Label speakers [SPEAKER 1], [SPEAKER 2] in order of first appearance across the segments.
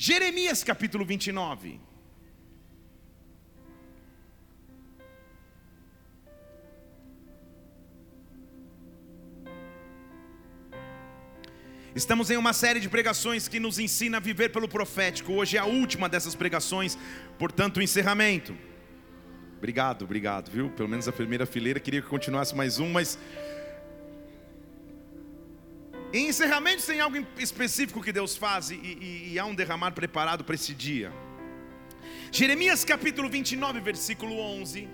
[SPEAKER 1] Jeremias capítulo 29. Estamos em uma série de pregações que nos ensina a viver pelo profético. Hoje é a última dessas pregações, portanto, o encerramento. Obrigado, obrigado, viu? Pelo menos a primeira fileira queria que continuasse mais um, mas em encerramento tem algo específico que Deus faz e, e, e há um derramar preparado para esse dia. Jeremias capítulo 29, versículo 11.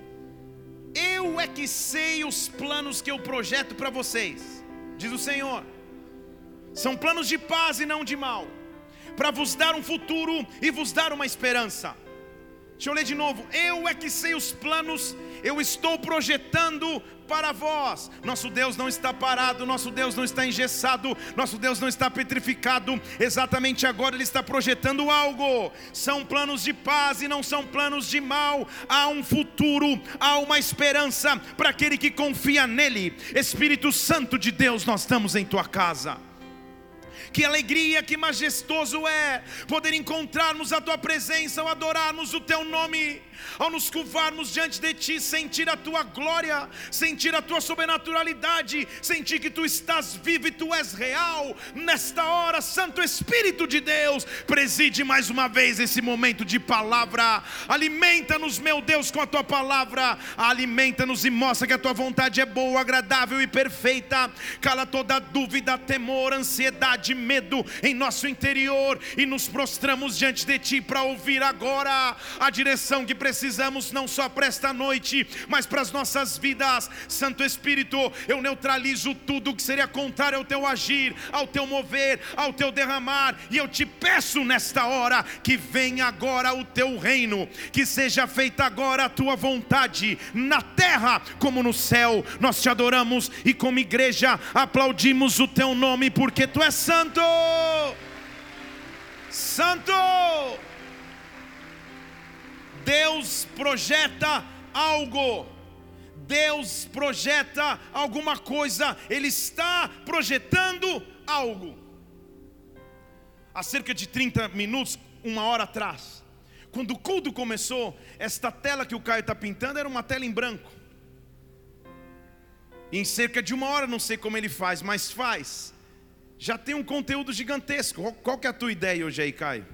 [SPEAKER 1] Eu é que sei os planos que eu projeto para vocês, diz o Senhor. São planos de paz e não de mal, para vos dar um futuro e vos dar uma esperança. Deixa eu ler de novo. Eu é que sei os planos, eu estou projetando para vós. Nosso Deus não está parado, nosso Deus não está engessado, nosso Deus não está petrificado. Exatamente agora Ele está projetando algo. São planos de paz e não são planos de mal. Há um futuro, há uma esperança para aquele que confia nele. Espírito Santo de Deus, nós estamos em tua casa. Que alegria, que majestoso é poder encontrarmos a tua presença ao adorarmos o teu nome ao nos curvarmos diante de Ti, sentir a Tua glória, sentir a Tua sobrenaturalidade, sentir que Tu estás vivo e Tu és real. Nesta hora, Santo Espírito de Deus, preside mais uma vez esse momento de palavra. Alimenta-nos, meu Deus, com a Tua palavra. Alimenta-nos e mostra que a Tua vontade é boa, agradável e perfeita. Cala toda dúvida, temor, ansiedade, medo em nosso interior e nos prostramos diante de Ti para ouvir agora a direção que precisamos não só para esta noite, mas para as nossas vidas. Santo Espírito, eu neutralizo tudo que seria contrário ao teu agir, ao teu mover, ao teu derramar, e eu te peço nesta hora que venha agora o teu reino, que seja feita agora a tua vontade, na terra como no céu. Nós te adoramos e, como igreja, aplaudimos o teu nome, porque tu és santo. Santo! Deus projeta algo. Deus projeta alguma coisa, Ele está projetando algo. Há cerca de 30 minutos, uma hora atrás, quando o culto começou, esta tela que o Caio está pintando era uma tela em branco. Em cerca de uma hora, não sei como ele faz, mas faz. Já tem um conteúdo gigantesco. Qual que é a tua ideia hoje aí, Caio?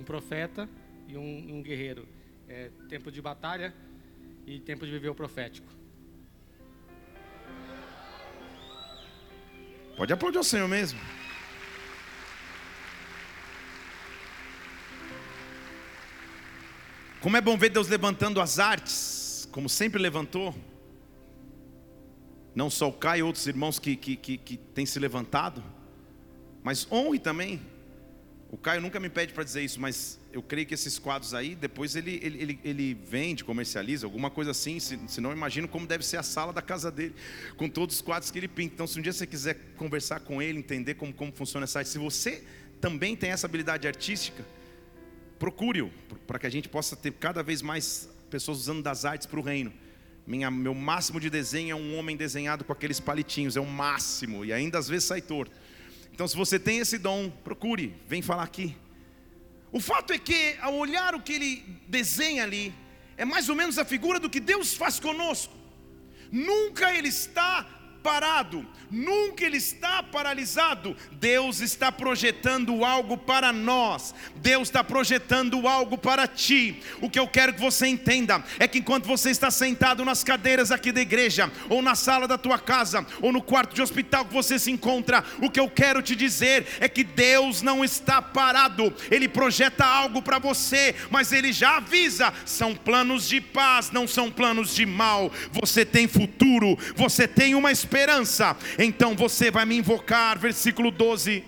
[SPEAKER 2] Um profeta e um, um guerreiro. É, tempo de batalha e tempo de viver o profético.
[SPEAKER 1] Pode aplaudir o Senhor mesmo. Como é bom ver Deus levantando as artes, como sempre levantou. Não só o Caio e outros irmãos que, que, que, que têm se levantado, mas honre também o Caio nunca me pede para dizer isso, mas eu creio que esses quadros aí, depois ele, ele, ele, ele vende, comercializa, alguma coisa assim. Se, se não, imagino como deve ser a sala da casa dele, com todos os quadros que ele pinta. Então, se um dia você quiser conversar com ele, entender como, como funciona essa arte, se você também tem essa habilidade artística, procure-o, para que a gente possa ter cada vez mais pessoas usando das artes para o reino. Minha, meu máximo de desenho é um homem desenhado com aqueles palitinhos, é o máximo, e ainda às vezes sai torto. Então, se você tem esse dom, procure, vem falar aqui. O fato é que, ao olhar o que ele desenha ali, é mais ou menos a figura do que Deus faz conosco. Nunca ele está parado, nunca ele está paralisado. Deus está projetando algo para nós, Deus está projetando algo para ti. O que eu quero que você entenda é que enquanto você está sentado nas cadeiras aqui da igreja, ou na sala da tua casa, ou no quarto de hospital que você se encontra, o que eu quero te dizer é que Deus não está parado, Ele projeta algo para você, mas Ele já avisa: são planos de paz, não são planos de mal. Você tem futuro, você tem uma esperança esperança, então você vai me invocar, versículo 12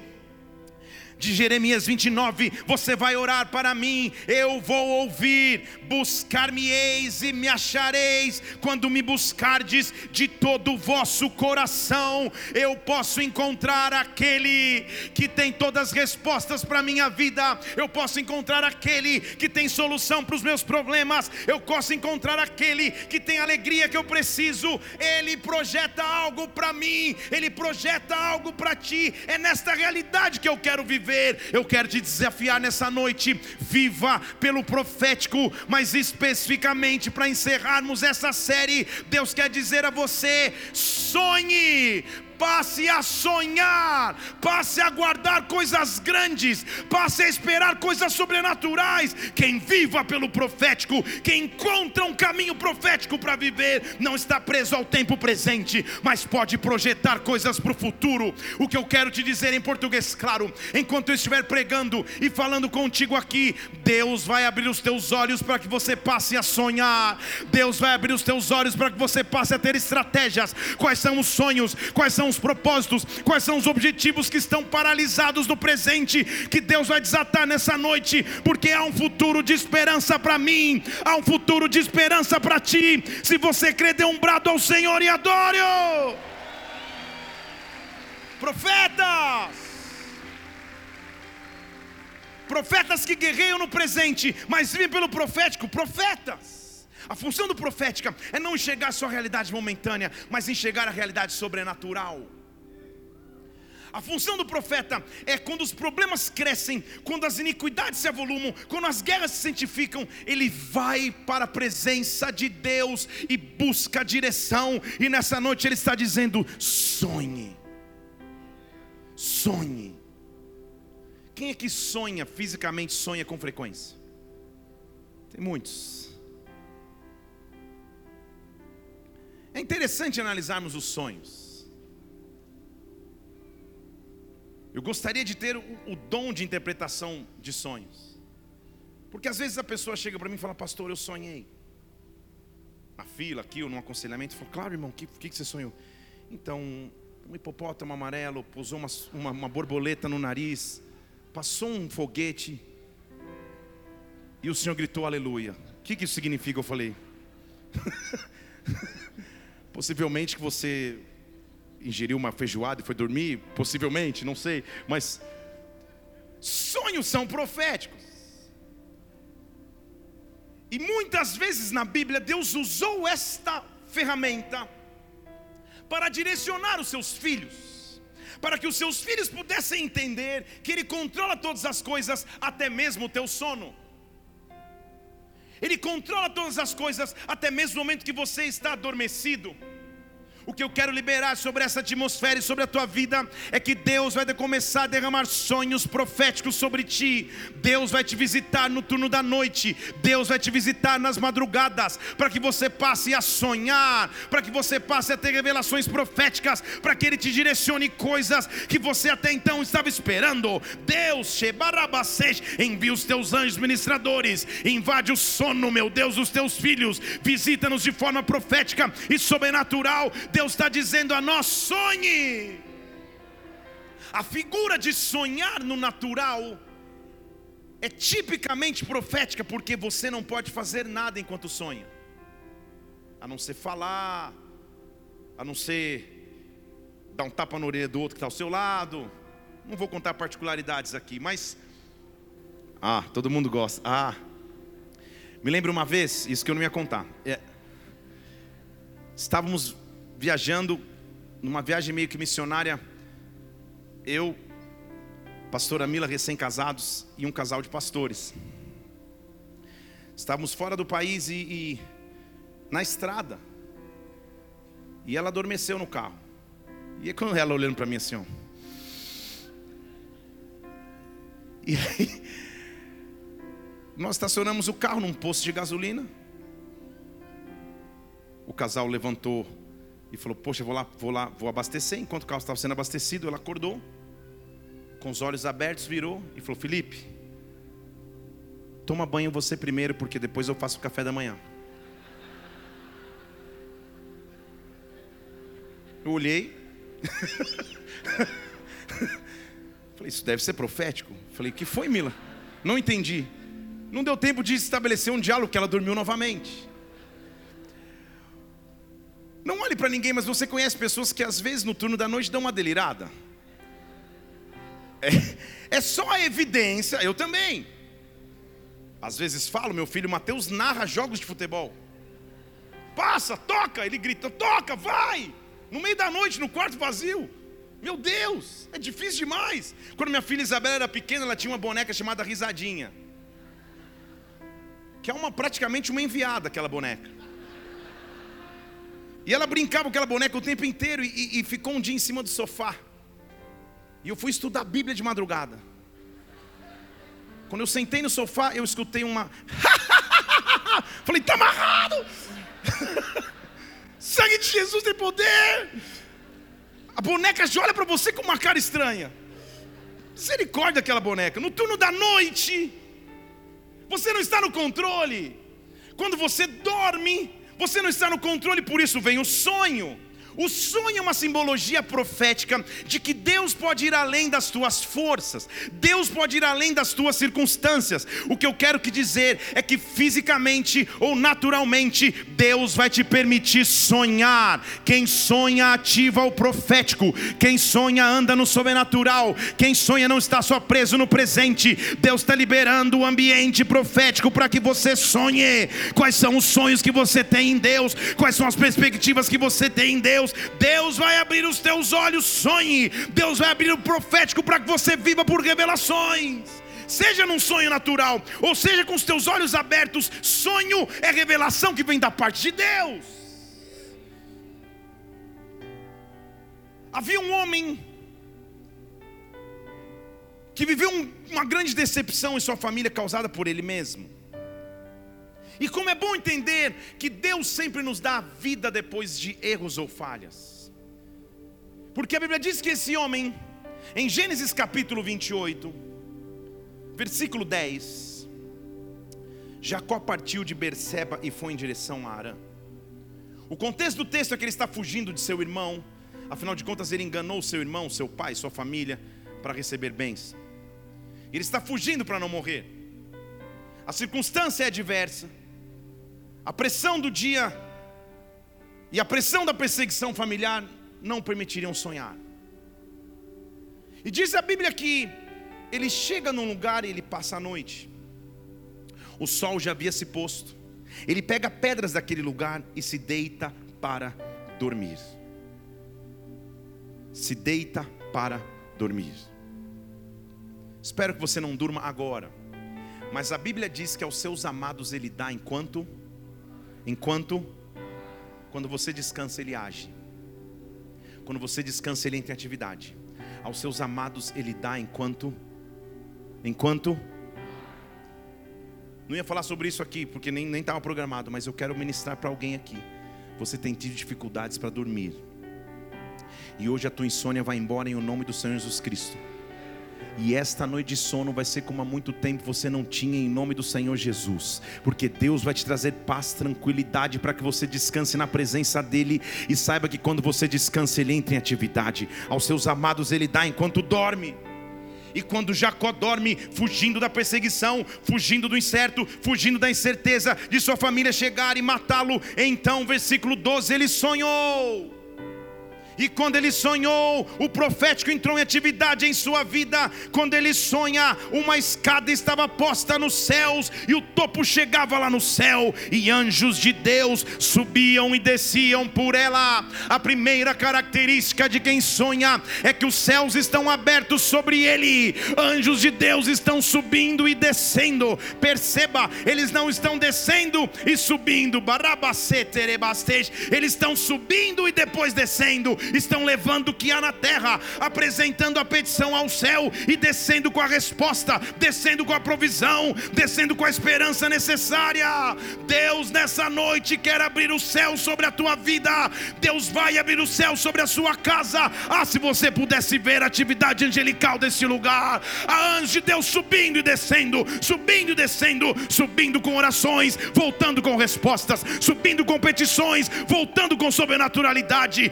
[SPEAKER 1] de Jeremias 29, você vai orar para mim, eu vou ouvir, buscar-me-eis e me achareis, quando me buscardes de todo o vosso coração, eu posso encontrar aquele que tem todas as respostas para a minha vida, eu posso encontrar aquele que tem solução para os meus problemas, eu posso encontrar aquele que tem alegria que eu preciso, ele projeta algo para mim, ele projeta algo para ti, é nesta realidade que eu quero viver Eu quero te desafiar nessa noite. Viva pelo profético, mas especificamente para encerrarmos essa série, Deus quer dizer a você: sonhe passe a sonhar, passe a guardar coisas grandes, passe a esperar coisas sobrenaturais. Quem viva pelo profético, quem encontra um caminho profético para viver, não está preso ao tempo presente, mas pode projetar coisas para o futuro. O que eu quero te dizer em português, claro, enquanto eu estiver pregando e falando contigo aqui, Deus vai abrir os teus olhos para que você passe a sonhar, Deus vai abrir os teus olhos para que você passe a ter estratégias. Quais são os sonhos? Quais são os propósitos, quais são os objetivos que estão paralisados no presente, que Deus vai desatar nessa noite, porque há um futuro de esperança para mim, há um futuro de esperança para ti. Se você crê, dê um brado ao Senhor e adore-o. Profetas, profetas que guerreiam no presente, mas vivem pelo profético, profetas. A função do profética é não enxergar só a realidade momentânea, mas enxergar a realidade sobrenatural. A função do profeta é quando os problemas crescem, quando as iniquidades se avolumam, quando as guerras se cientificam, ele vai para a presença de Deus e busca direção. E nessa noite ele está dizendo: sonhe, sonhe. Quem é que sonha fisicamente, sonha com frequência? Tem muitos. É interessante analisarmos os sonhos. Eu gostaria de ter o, o dom de interpretação de sonhos. Porque às vezes a pessoa chega para mim e fala, pastor, eu sonhei. Na fila, aqui, ou no aconselhamento, falo, claro, irmão, o que, que, que você sonhou? Então, um hipopótamo amarelo pousou uma, uma, uma borboleta no nariz, passou um foguete, e o Senhor gritou aleluia. O que, que isso significa? Eu falei. Possivelmente que você ingeriu uma feijoada e foi dormir, possivelmente, não sei, mas sonhos são proféticos. E muitas vezes na Bíblia Deus usou esta ferramenta para direcionar os seus filhos, para que os seus filhos pudessem entender que Ele controla todas as coisas, até mesmo o teu sono. Ele controla todas as coisas, até mesmo no momento que você está adormecido. O que eu quero liberar sobre essa atmosfera e sobre a tua vida é que Deus vai começar a derramar sonhos proféticos sobre ti. Deus vai te visitar no turno da noite. Deus vai te visitar nas madrugadas para que você passe a sonhar, para que você passe a ter revelações proféticas, para que ele te direcione coisas que você até então estava esperando. Deus, envia os teus anjos ministradores, invade o sono, meu Deus, dos teus filhos, visita-nos de forma profética e sobrenatural Deus está dizendo a nós: sonhe. A figura de sonhar no natural é tipicamente profética, porque você não pode fazer nada enquanto sonha, a não ser falar, a não ser dar um tapa na orelha do outro que está ao seu lado. Não vou contar particularidades aqui, mas. Ah, todo mundo gosta. Ah, me lembro uma vez, isso que eu não ia contar. É, estávamos viajando, numa viagem meio que missionária, eu, pastora Mila, recém-casados, e um casal de pastores. Estávamos fora do país e, e na estrada. E ela adormeceu no carro. E quando ela olhando para mim assim, ó. E aí, nós estacionamos o carro num posto de gasolina. O casal levantou e falou: Poxa, vou lá, vou lá, vou abastecer. Enquanto o carro estava sendo abastecido, ela acordou, com os olhos abertos, virou e falou: Felipe, toma banho você primeiro, porque depois eu faço o café da manhã. Eu olhei. Falei, isso deve ser profético. Falei, que foi, Mila? Não entendi. Não deu tempo de estabelecer um diálogo, que ela dormiu novamente. Não olhe para ninguém, mas você conhece pessoas que às vezes no turno da noite dão uma delirada. É, é só a evidência, eu também. Às vezes falo, meu filho Mateus narra jogos de futebol. Passa, toca, ele grita, toca, vai! No meio da noite, no quarto vazio. Meu Deus, é difícil demais. Quando minha filha Isabela era pequena, ela tinha uma boneca chamada Risadinha. Que é uma praticamente uma enviada aquela boneca. E ela brincava com aquela boneca o tempo inteiro e, e ficou um dia em cima do sofá. E eu fui estudar a Bíblia de madrugada. Quando eu sentei no sofá, eu escutei uma. Falei, está amarrado! Sangue de Jesus tem poder! A boneca já olha para você com uma cara estranha. Misericórdia aquela boneca. No turno da noite, você não está no controle. Quando você dorme, você não está no controle, por isso vem o sonho. O sonho é uma simbologia profética de que Deus pode ir além das tuas forças, Deus pode ir além das tuas circunstâncias. O que eu quero que dizer é que fisicamente ou naturalmente Deus vai te permitir sonhar. Quem sonha ativa o profético, quem sonha anda no sobrenatural, quem sonha não está só preso no presente. Deus está liberando o ambiente profético para que você sonhe. Quais são os sonhos que você tem em Deus? Quais são as perspectivas que você tem em Deus? Deus. Deus vai abrir os teus olhos, sonhe. Deus vai abrir o profético para que você viva por revelações. Seja num sonho natural, ou seja com os teus olhos abertos, sonho é revelação que vem da parte de Deus. Havia um homem que viveu um, uma grande decepção em sua família causada por ele mesmo. E como é bom entender que Deus sempre nos dá vida depois de erros ou falhas. Porque a Bíblia diz que esse homem, em Gênesis capítulo 28, versículo 10, Jacó partiu de Berseba e foi em direção a Arã. O contexto do texto é que ele está fugindo de seu irmão, afinal de contas ele enganou seu irmão, seu pai, sua família, para receber bens. Ele está fugindo para não morrer. A circunstância é diversa. A pressão do dia e a pressão da perseguição familiar não permitiriam sonhar. E diz a Bíblia que ele chega num lugar e ele passa a noite. O sol já havia se posto. Ele pega pedras daquele lugar e se deita para dormir. Se deita para dormir. Espero que você não durma agora. Mas a Bíblia diz que aos seus amados ele dá enquanto Enquanto, quando você descansa, Ele age. Quando você descansa, Ele entra em atividade. Aos seus amados, Ele dá enquanto, enquanto. Não ia falar sobre isso aqui, porque nem estava programado, mas eu quero ministrar para alguém aqui. Você tem tido dificuldades para dormir. E hoje a tua insônia vai embora em o nome do Senhor Jesus Cristo. E esta noite de sono vai ser como há muito tempo você não tinha, em nome do Senhor Jesus, porque Deus vai te trazer paz, tranquilidade para que você descanse na presença dEle e saiba que quando você descansa, Ele entra em atividade. Aos seus amados, Ele dá enquanto dorme. E quando Jacó dorme, fugindo da perseguição, fugindo do incerto, fugindo da incerteza de sua família chegar e matá-lo, então, versículo 12, ele sonhou. E quando ele sonhou, o profético entrou em atividade em sua vida. Quando ele sonha, uma escada estava posta nos céus e o topo chegava lá no céu, e anjos de Deus subiam e desciam por ela. A primeira característica de quem sonha é que os céus estão abertos sobre ele, anjos de Deus estão subindo e descendo. Perceba, eles não estão descendo e subindo, eles estão subindo e depois descendo estão levando o que há na terra, apresentando a petição ao céu e descendo com a resposta, descendo com a provisão, descendo com a esperança necessária. Deus nessa noite quer abrir o céu sobre a tua vida. Deus vai abrir o céu sobre a sua casa. Ah, se você pudesse ver a atividade angelical desse lugar, a anjo de Deus subindo e descendo, subindo e descendo, subindo com orações, voltando com respostas, subindo com petições, voltando com sobrenaturalidade.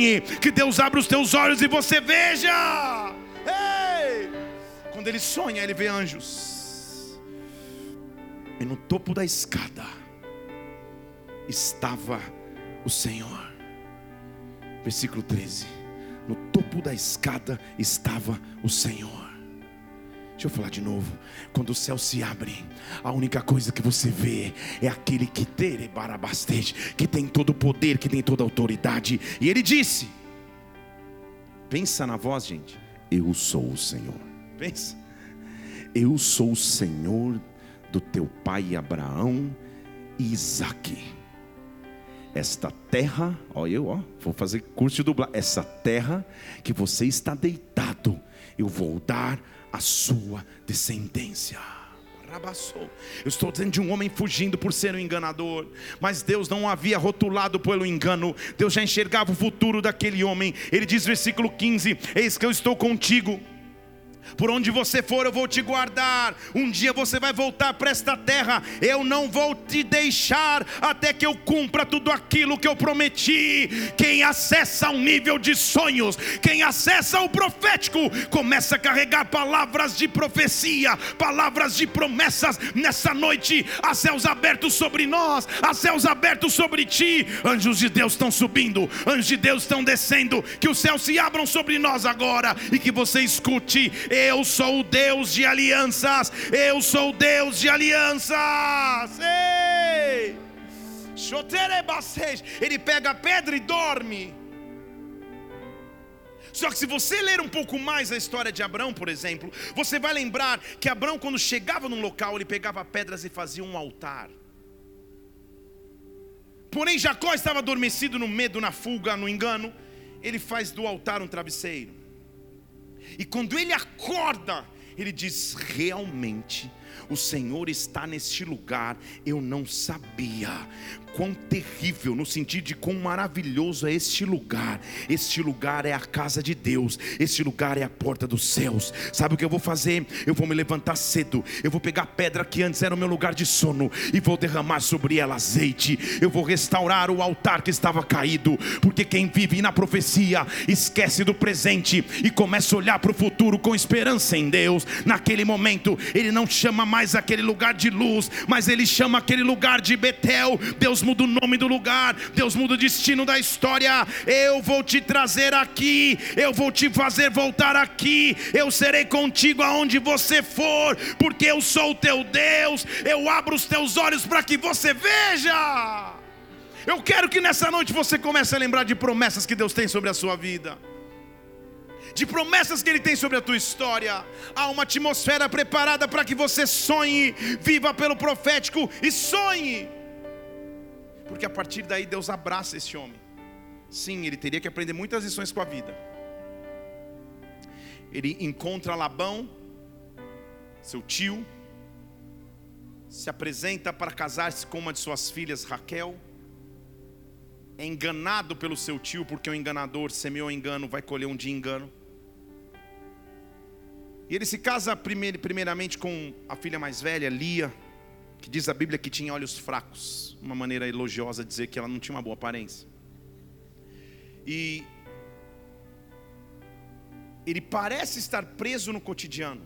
[SPEAKER 1] Sonhe que Deus abra os teus olhos e você veja. Ei! Quando ele sonha, ele vê anjos. E no topo da escada estava o Senhor. Versículo 13. No topo da escada estava o Senhor. Deixa eu falar de novo. Quando o céu se abre, a única coisa que você vê é aquele que que tem todo o poder, que tem toda a autoridade. E ele disse: Pensa na voz, gente. Eu sou o Senhor. Pensa. Eu sou o Senhor do teu pai Abraão e Isaque. Esta terra, ó, eu, ó, vou fazer curso de dublar. Essa terra que você está deitado, eu vou dar a sua descendência. Eu estou dizendo de um homem fugindo por ser um enganador, mas Deus não havia rotulado pelo engano, Deus já enxergava o futuro daquele homem. Ele diz, versículo 15: Eis que eu estou contigo por onde você for, eu vou te guardar. Um dia você vai voltar para esta terra. Eu não vou te deixar até que eu cumpra tudo aquilo que eu prometi. Quem acessa um nível de sonhos, quem acessa o profético, começa a carregar palavras de profecia, palavras de promessas. Nessa noite, há céus abertos sobre nós, há céus abertos sobre ti. Anjos de Deus estão subindo, anjos de Deus estão descendo. Que os céus se abram sobre nós agora e que você escute eu sou o Deus de alianças. Eu sou o Deus de alianças. Ei! Ele pega a pedra e dorme. Só que se você ler um pouco mais a história de Abraão, por exemplo, você vai lembrar que Abraão, quando chegava num local, ele pegava pedras e fazia um altar. Porém, Jacó estava adormecido no medo, na fuga, no engano. Ele faz do altar um travesseiro. E quando ele acorda, ele diz: realmente o Senhor está neste lugar, eu não sabia. Quão terrível, no sentido de quão maravilhoso é este lugar. Este lugar é a casa de Deus, este lugar é a porta dos céus. Sabe o que eu vou fazer? Eu vou me levantar cedo, eu vou pegar a pedra que antes era o meu lugar de sono e vou derramar sobre ela azeite. Eu vou restaurar o altar que estava caído, porque quem vive na profecia esquece do presente e começa a olhar para o futuro com esperança em Deus. Naquele momento, ele não chama mais aquele lugar de luz, mas ele chama aquele lugar de Betel. Deus muda o nome do lugar, Deus muda o destino da história. Eu vou te trazer aqui, eu vou te fazer voltar aqui. Eu serei contigo aonde você for, porque eu sou o teu Deus. Eu abro os teus olhos para que você veja. Eu quero que nessa noite você comece a lembrar de promessas que Deus tem sobre a sua vida de promessas que Ele tem sobre a tua história. Há uma atmosfera preparada para que você sonhe, viva pelo profético e sonhe. Porque a partir daí Deus abraça esse homem. Sim, ele teria que aprender muitas lições com a vida. Ele encontra Labão, seu tio, se apresenta para casar-se com uma de suas filhas, Raquel. É enganado pelo seu tio, porque o enganador semeou engano, vai colher um dia engano. E ele se casa primeiramente com a filha mais velha, Lia, que diz a Bíblia que tinha olhos fracos, uma maneira elogiosa de dizer que ela não tinha uma boa aparência. E ele parece estar preso no cotidiano.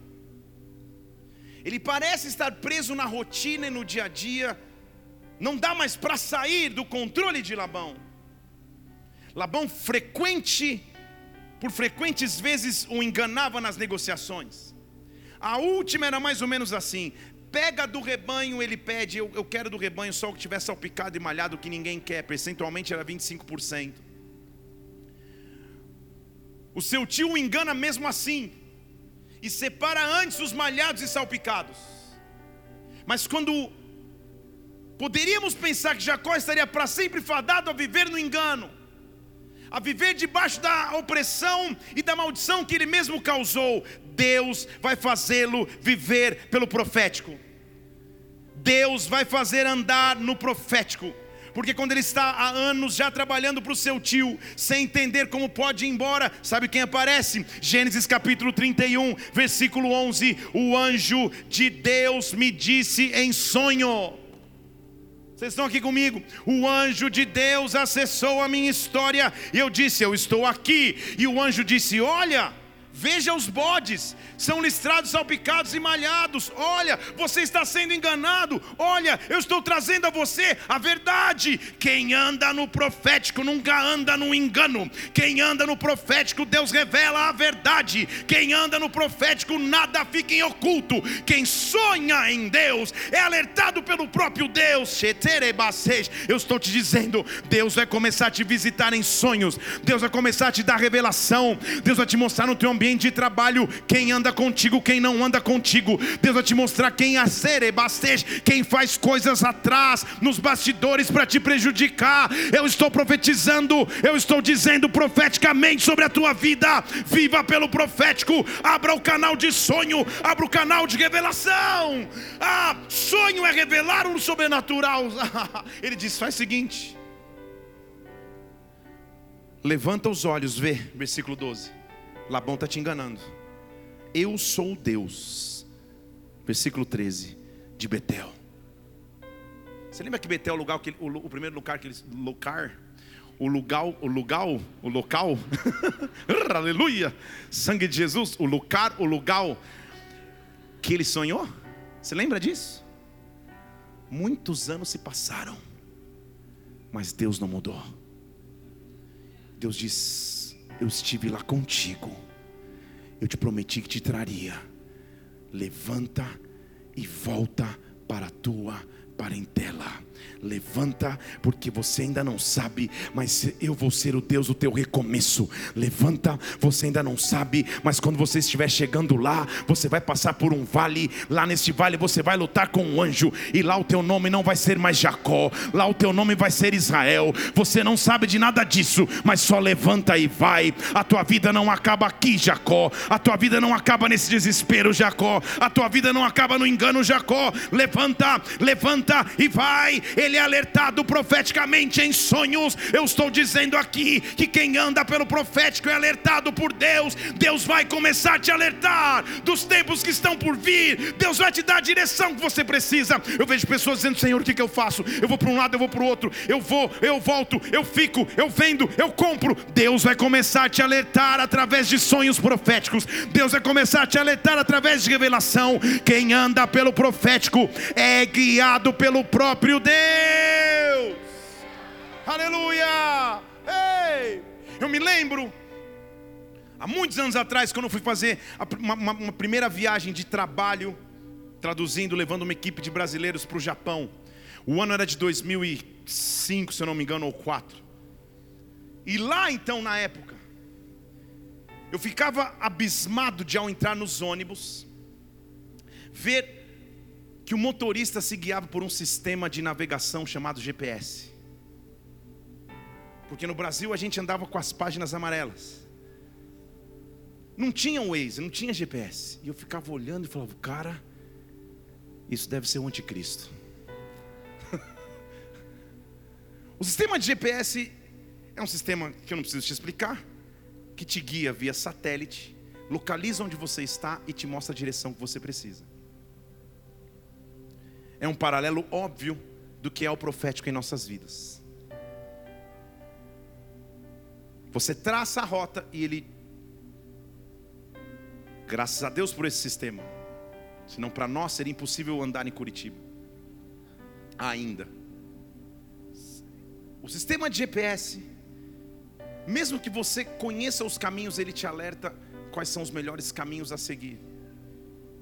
[SPEAKER 1] Ele parece estar preso na rotina e no dia a dia. Não dá mais para sair do controle de Labão. Labão frequente por frequentes vezes o enganava nas negociações. A última era mais ou menos assim: pega do rebanho, ele pede, eu, eu quero do rebanho só o que tiver salpicado e malhado, que ninguém quer, percentualmente era 25%. O seu tio o engana mesmo assim, e separa antes os malhados e salpicados. Mas quando poderíamos pensar que Jacó estaria para sempre fadado a viver no engano, a viver debaixo da opressão e da maldição que ele mesmo causou, Deus vai fazê-lo viver pelo profético. Deus vai fazer andar no profético. Porque quando ele está há anos já trabalhando para o seu tio, sem entender como pode ir embora, sabe quem aparece? Gênesis capítulo 31, versículo 11: O anjo de Deus me disse em sonho. Vocês estão aqui comigo? O anjo de Deus acessou a minha história e eu disse: Eu estou aqui. E o anjo disse: Olha, Veja os bodes, são listrados, salpicados e malhados. Olha, você está sendo enganado. Olha, eu estou trazendo a você a verdade. Quem anda no profético nunca anda no engano. Quem anda no profético, Deus revela a verdade. Quem anda no profético, nada fica em oculto. Quem sonha em Deus é alertado pelo próprio Deus. Eu estou te dizendo, Deus vai começar a te visitar em sonhos. Deus vai começar a te dar revelação. Deus vai te mostrar no teu ambiente ambiente de trabalho, quem anda contigo, quem não anda contigo. Deus vai te mostrar quem é serebastej, quem faz coisas atrás, nos bastidores para te prejudicar. Eu estou profetizando, eu estou dizendo profeticamente sobre a tua vida. Viva pelo profético, abra o canal de sonho, abra o canal de revelação. Ah, sonho é revelar o sobrenatural. Ele diz: faz o seguinte. Levanta os olhos, vê, versículo 12. Labão está te enganando. Eu sou Deus. Versículo 13 de Betel. Você lembra que Betel é o lugar que o, o primeiro lugar que eles lugar o lugar, o lugar, o local, aleluia, sangue de Jesus, o lugar, o lugar que ele sonhou. Você lembra disso? Muitos anos se passaram, mas Deus não mudou. Deus diz: eu estive lá contigo. Eu te prometi que te traria. Levanta e volta para a tua parentela. Levanta, porque você ainda não sabe, mas eu vou ser o Deus do teu recomeço. Levanta, você ainda não sabe, mas quando você estiver chegando lá, você vai passar por um vale. Lá neste vale você vai lutar com um anjo, e lá o teu nome não vai ser mais Jacó, lá o teu nome vai ser Israel. Você não sabe de nada disso, mas só levanta e vai. A tua vida não acaba aqui, Jacó. A tua vida não acaba nesse desespero, Jacó. A tua vida não acaba no engano, Jacó. Levanta, levanta e vai. Ele ele é alertado profeticamente em sonhos. Eu estou dizendo aqui que quem anda pelo profético é alertado por Deus. Deus vai começar a te alertar dos tempos que estão por vir. Deus vai te dar a direção que você precisa. Eu vejo pessoas dizendo: Senhor, o que, que eu faço? Eu vou para um lado, eu vou para o outro. Eu vou, eu volto, eu fico, eu vendo, eu compro. Deus vai começar a te alertar através de sonhos proféticos. Deus vai começar a te alertar através de revelação. Quem anda pelo profético é guiado pelo próprio Deus. Deus. Aleluia! Ei! Eu me lembro, há muitos anos atrás, quando eu fui fazer uma, uma, uma primeira viagem de trabalho, traduzindo, levando uma equipe de brasileiros para o Japão. O ano era de 2005, se eu não me engano, ou 4. E lá então, na época, eu ficava abismado de ao entrar nos ônibus, ver que o motorista se guiava por um sistema de navegação chamado GPS. Porque no Brasil a gente andava com as páginas amarelas. Não tinha Waze, não tinha GPS. E eu ficava olhando e falava, cara, isso deve ser o anticristo. o sistema de GPS é um sistema que eu não preciso te explicar, que te guia via satélite, localiza onde você está e te mostra a direção que você precisa é um paralelo óbvio do que é o profético em nossas vidas. Você traça a rota e ele, graças a Deus por esse sistema, senão para nós seria impossível andar em Curitiba, ainda. O sistema de GPS, mesmo que você conheça os caminhos, ele te alerta quais são os melhores caminhos a seguir,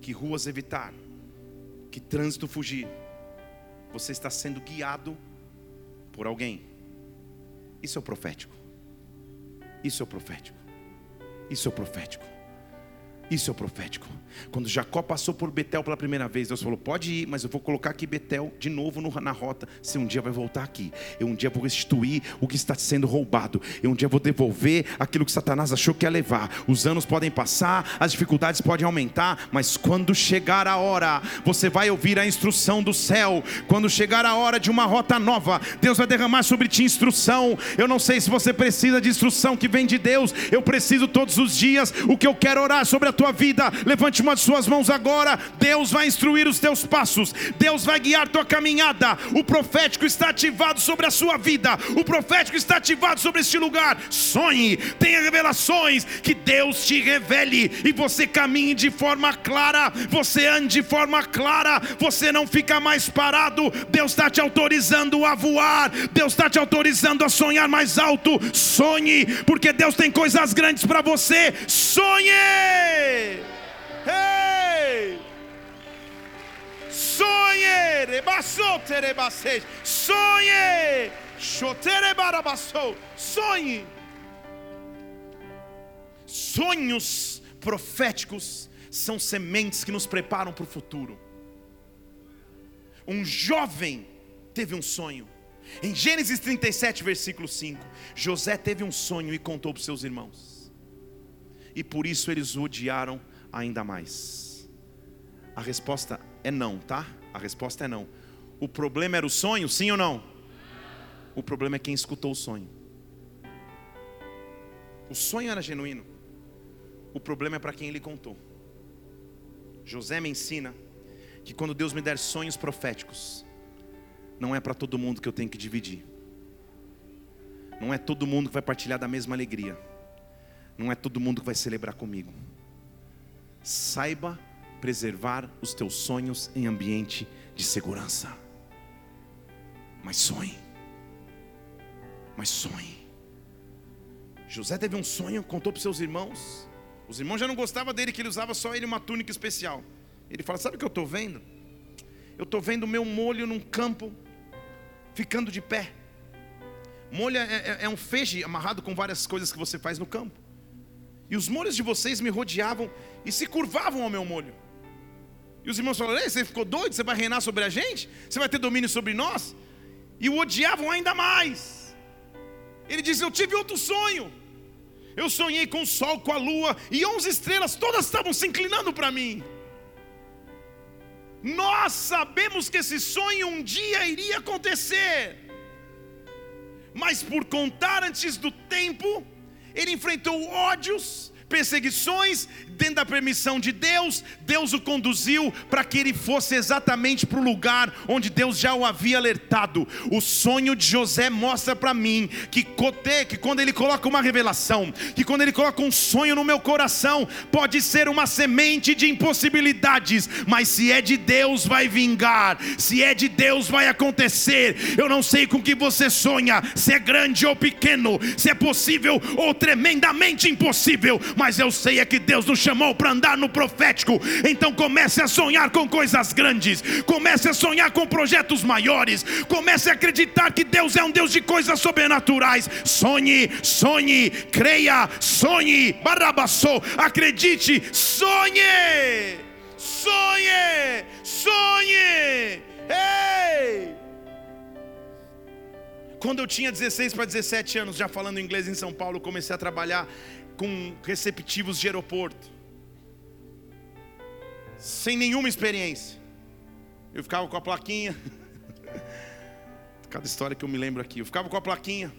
[SPEAKER 1] que ruas evitar, que trânsito fugir. Você está sendo guiado por alguém. Isso é profético. Isso é profético. Isso é profético. Isso é o profético. Quando Jacó passou por Betel pela primeira vez, Deus falou: pode ir, mas eu vou colocar aqui Betel de novo na rota. Você um dia vai voltar aqui. Eu um dia vou restituir o que está sendo roubado. Eu um dia vou devolver aquilo que Satanás achou que ia levar. Os anos podem passar, as dificuldades podem aumentar, mas quando chegar a hora, você vai ouvir a instrução do céu. Quando chegar a hora de uma rota nova, Deus vai derramar sobre ti instrução. Eu não sei se você precisa de instrução que vem de Deus. Eu preciso todos os dias. O que eu quero orar sobre a tua tua vida. Levante uma de suas mãos agora. Deus vai instruir os teus passos. Deus vai guiar tua caminhada. O profético está ativado sobre a sua vida. O profético está ativado sobre este lugar. Sonhe, tenha revelações. Que Deus te revele e você caminhe de forma clara. Você ande de forma clara. Você não fica mais parado. Deus está te autorizando a voar. Deus está te autorizando a sonhar mais alto. Sonhe, porque Deus tem coisas grandes para você. Sonhe! Hey! Sonhe! Sonhe! Sonhe! Sonhos proféticos são sementes que nos preparam para o futuro. Um jovem teve um sonho. Em Gênesis 37, versículo 5, José teve um sonho e contou para os seus irmãos. E por isso eles o odiaram ainda mais. A resposta é não, tá? A resposta é não. O problema era o sonho, sim ou não? O problema é quem escutou o sonho. O sonho era genuíno. O problema é para quem ele contou. José me ensina que quando Deus me der sonhos proféticos, não é para todo mundo que eu tenho que dividir. Não é todo mundo que vai partilhar da mesma alegria. Não é todo mundo que vai celebrar comigo. Saiba preservar os teus sonhos em ambiente de segurança. Mas sonhe. Mas sonhe. José teve um sonho, contou para os seus irmãos. Os irmãos já não gostavam dele, que ele usava só ele uma túnica especial. Ele fala: Sabe o que eu estou vendo? Eu estou vendo o meu molho num campo, ficando de pé. Molho é, é, é, um feixe amarrado com várias coisas que você faz no campo. E os molhos de vocês me rodeavam e se curvavam ao meu molho. E os irmãos falaram: Ei, você ficou doido? Você vai reinar sobre a gente? Você vai ter domínio sobre nós? E o odiavam ainda mais. Ele diz: Eu tive outro sonho. Eu sonhei com o sol, com a lua, e onze estrelas, todas estavam se inclinando para mim. Nós sabemos que esse sonho um dia iria acontecer, mas por contar antes do tempo, ele enfrentou ódios, perseguições, dentro da permissão de Deus, Deus o conduziu para que ele fosse exatamente para o lugar onde Deus já o havia alertado. O sonho de José mostra para mim que, que quando ele coloca uma revelação, que quando ele coloca um sonho no meu coração, pode ser uma semente de impossibilidades, mas se é de Deus vai vingar, se é de Deus vai acontecer. Eu não sei com que você sonha, se é grande ou pequeno, se é possível ou tremendamente impossível, mas eu sei é que Deus nos chamou para andar no profético. Então comece a sonhar com coisas grandes, comece a sonhar com projetos maiores, comece a acreditar que Deus é um Deus de coisas sobrenaturais. Sonhe, sonhe, creia, sonhe, barabassou, acredite, sonhe, sonhe, sonhe. Ei! Quando eu tinha 16 para 17 anos, já falando inglês em São Paulo, comecei a trabalhar com receptivos de aeroporto, sem nenhuma experiência. Eu ficava com a plaquinha. Cada história que eu me lembro aqui. Eu ficava com a plaquinha.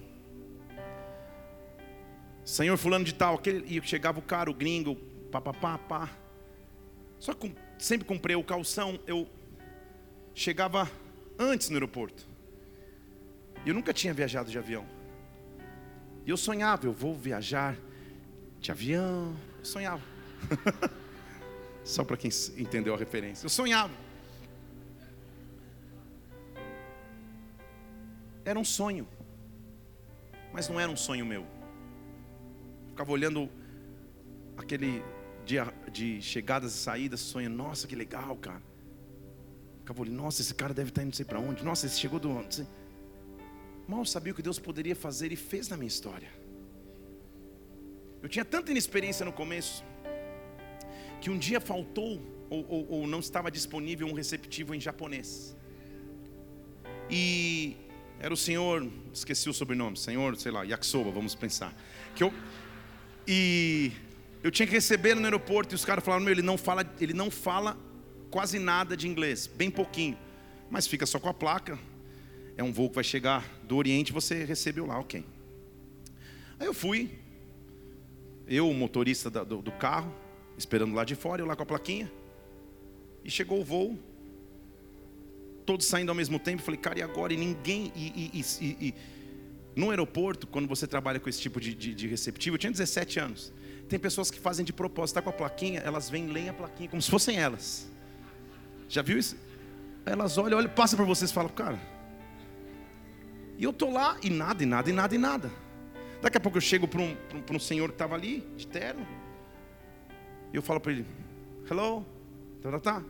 [SPEAKER 1] Senhor fulano de tal, aquele, e chegava o cara, o gringo, pá, pá, pá, pá. Só que sempre comprei o calção, eu chegava antes no aeroporto. Eu nunca tinha viajado de avião. E eu sonhava, eu vou viajar de avião. Eu sonhava. Só para quem entendeu a referência. Eu sonhava. Era um sonho. Mas não era um sonho meu. ficava olhando aquele dia de chegadas e saídas, sonho, nossa, que legal, cara. ficava olhando, nossa, esse cara deve estar indo não sei para onde. Nossa, esse chegou do. Mal sabia o que Deus poderia fazer e fez na minha história. Eu tinha tanta inexperiência no começo, que um dia faltou ou, ou, ou não estava disponível um receptivo em japonês. E era o senhor, esqueci o sobrenome, senhor, sei lá, Yakisoba, vamos pensar. Que eu, e eu tinha que receber no aeroporto e os caras falaram: meu, ele não fala, ele não fala quase nada de inglês, bem pouquinho, mas fica só com a placa. É um voo que vai chegar do Oriente, você recebeu lá, ok. Aí eu fui, eu, o motorista do, do carro, esperando lá de fora, eu lá com a plaquinha. E chegou o voo, todos saindo ao mesmo tempo. Falei, cara, e agora? E ninguém. E, e, e, e no aeroporto, quando você trabalha com esse tipo de, de, de, receptivo, eu tinha 17 anos. Tem pessoas que fazem de propósito, está com a plaquinha, elas vêm, leem a plaquinha como se fossem elas. Já viu isso? Elas olham, olham, passa por vocês e falam, cara. E eu tô lá e nada, e nada, e nada, e nada. Daqui a pouco eu chego para um, um, um senhor que estava ali, de terno. E eu falo para ele, hello, tá, tá, tá.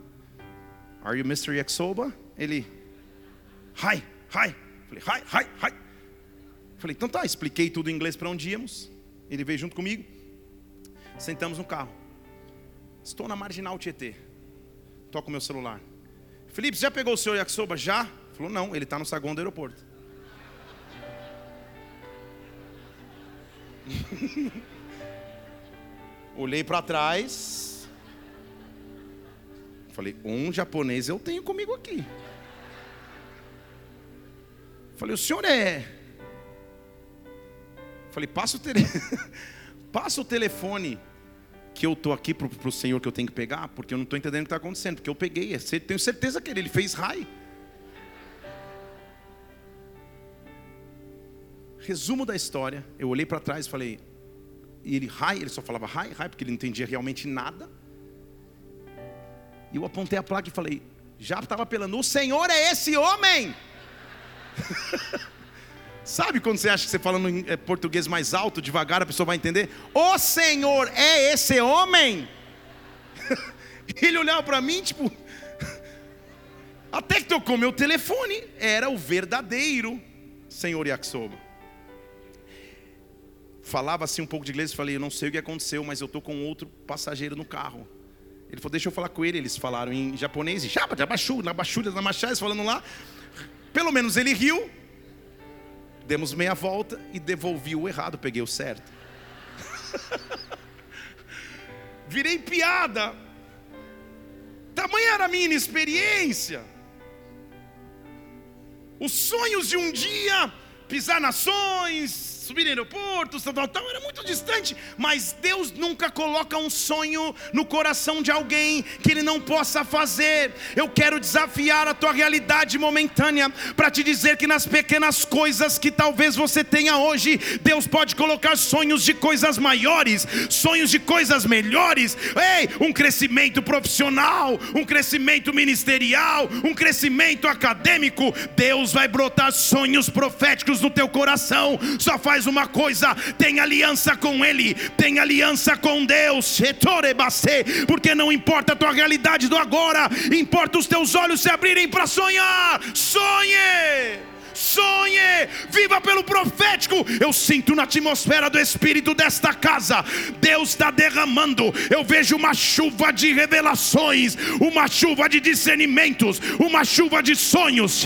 [SPEAKER 1] Are you Mr. Yakisoba? Ele, hi, hi. Falei, hi, hi, hi. Falei, então tá, expliquei tudo em inglês para onde íamos. Ele veio junto comigo. Sentamos no carro. Estou na marginal Tietê. Toco meu celular. Felipe, já pegou o seu yakisoba? Já? Falou, não, ele está no saguão do aeroporto. Olhei para trás. Falei, um japonês eu tenho comigo aqui. Falei, o senhor é. Falei, passa o, tele... passa o telefone que eu estou aqui para o senhor que eu tenho que pegar, porque eu não estou entendendo o que está acontecendo, porque eu peguei, é tenho certeza que ele, ele fez raio. Resumo da história, eu olhei para trás e falei, e ele, hi, ele só falava hi, hi, porque ele não entendia realmente nada. E eu apontei a placa e falei, já estava apelando, o Senhor é esse homem. Sabe quando você acha que você falando em é, português mais alto, devagar, a pessoa vai entender? O Senhor é esse homem. ele olhava para mim, tipo, até que tocou meu telefone, era o verdadeiro Senhor Yakisoba falava assim um pouco de inglês e falei, eu não sei o que aconteceu, mas eu estou com outro passageiro no carro. Ele falou, deixa eu falar com ele. Eles falaram em japonês, Jaba, Jabachu, Nabachulha, Namachás, falando lá. Pelo menos ele riu. Demos meia volta e devolvi o errado, peguei o certo. Virei piada. Tamanha era a minha inexperiência. Os sonhos de um dia pisar nações, subir aeroportos, tal, tal, tal, era muito distante. Mas Deus nunca coloca um sonho no coração de alguém que Ele não possa fazer. Eu quero desafiar a tua realidade momentânea para te dizer que nas pequenas coisas que talvez você tenha hoje, Deus pode colocar sonhos de coisas maiores, sonhos de coisas melhores. Ei, um crescimento profissional, um crescimento ministerial, um crescimento acadêmico. Deus vai brotar sonhos proféticos no teu coração. Só faz faz uma coisa: tem aliança com Ele, tem aliança com Deus. Porque não importa a tua realidade do agora, importa os teus olhos se abrirem para sonhar. Sonhe! Sonhe, viva pelo profético. Eu sinto na atmosfera do Espírito desta casa, Deus está derramando. Eu vejo uma chuva de revelações, uma chuva de discernimentos, uma chuva de sonhos.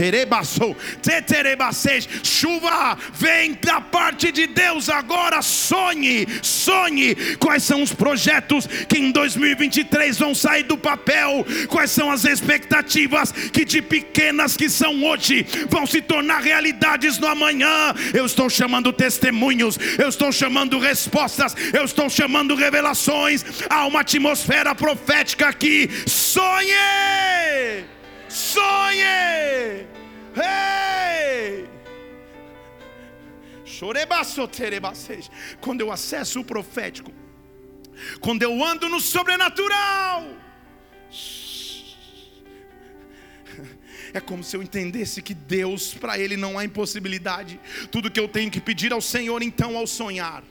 [SPEAKER 1] Chuva vem da parte de Deus agora. Sonhe, sonhe. Quais são os projetos que em 2023 vão sair do papel? Quais são as expectativas que de pequenas que são hoje vão se tornar realidades no amanhã. Eu estou chamando testemunhos, eu estou chamando respostas, eu estou chamando revelações. Há uma atmosfera profética aqui. Sonhe! Sonhe! Ei! Quando eu acesso o profético, quando eu ando no sobrenatural, É como se eu entendesse que Deus, para Ele não há impossibilidade. Tudo que eu tenho que pedir ao Senhor, então, ao sonhar,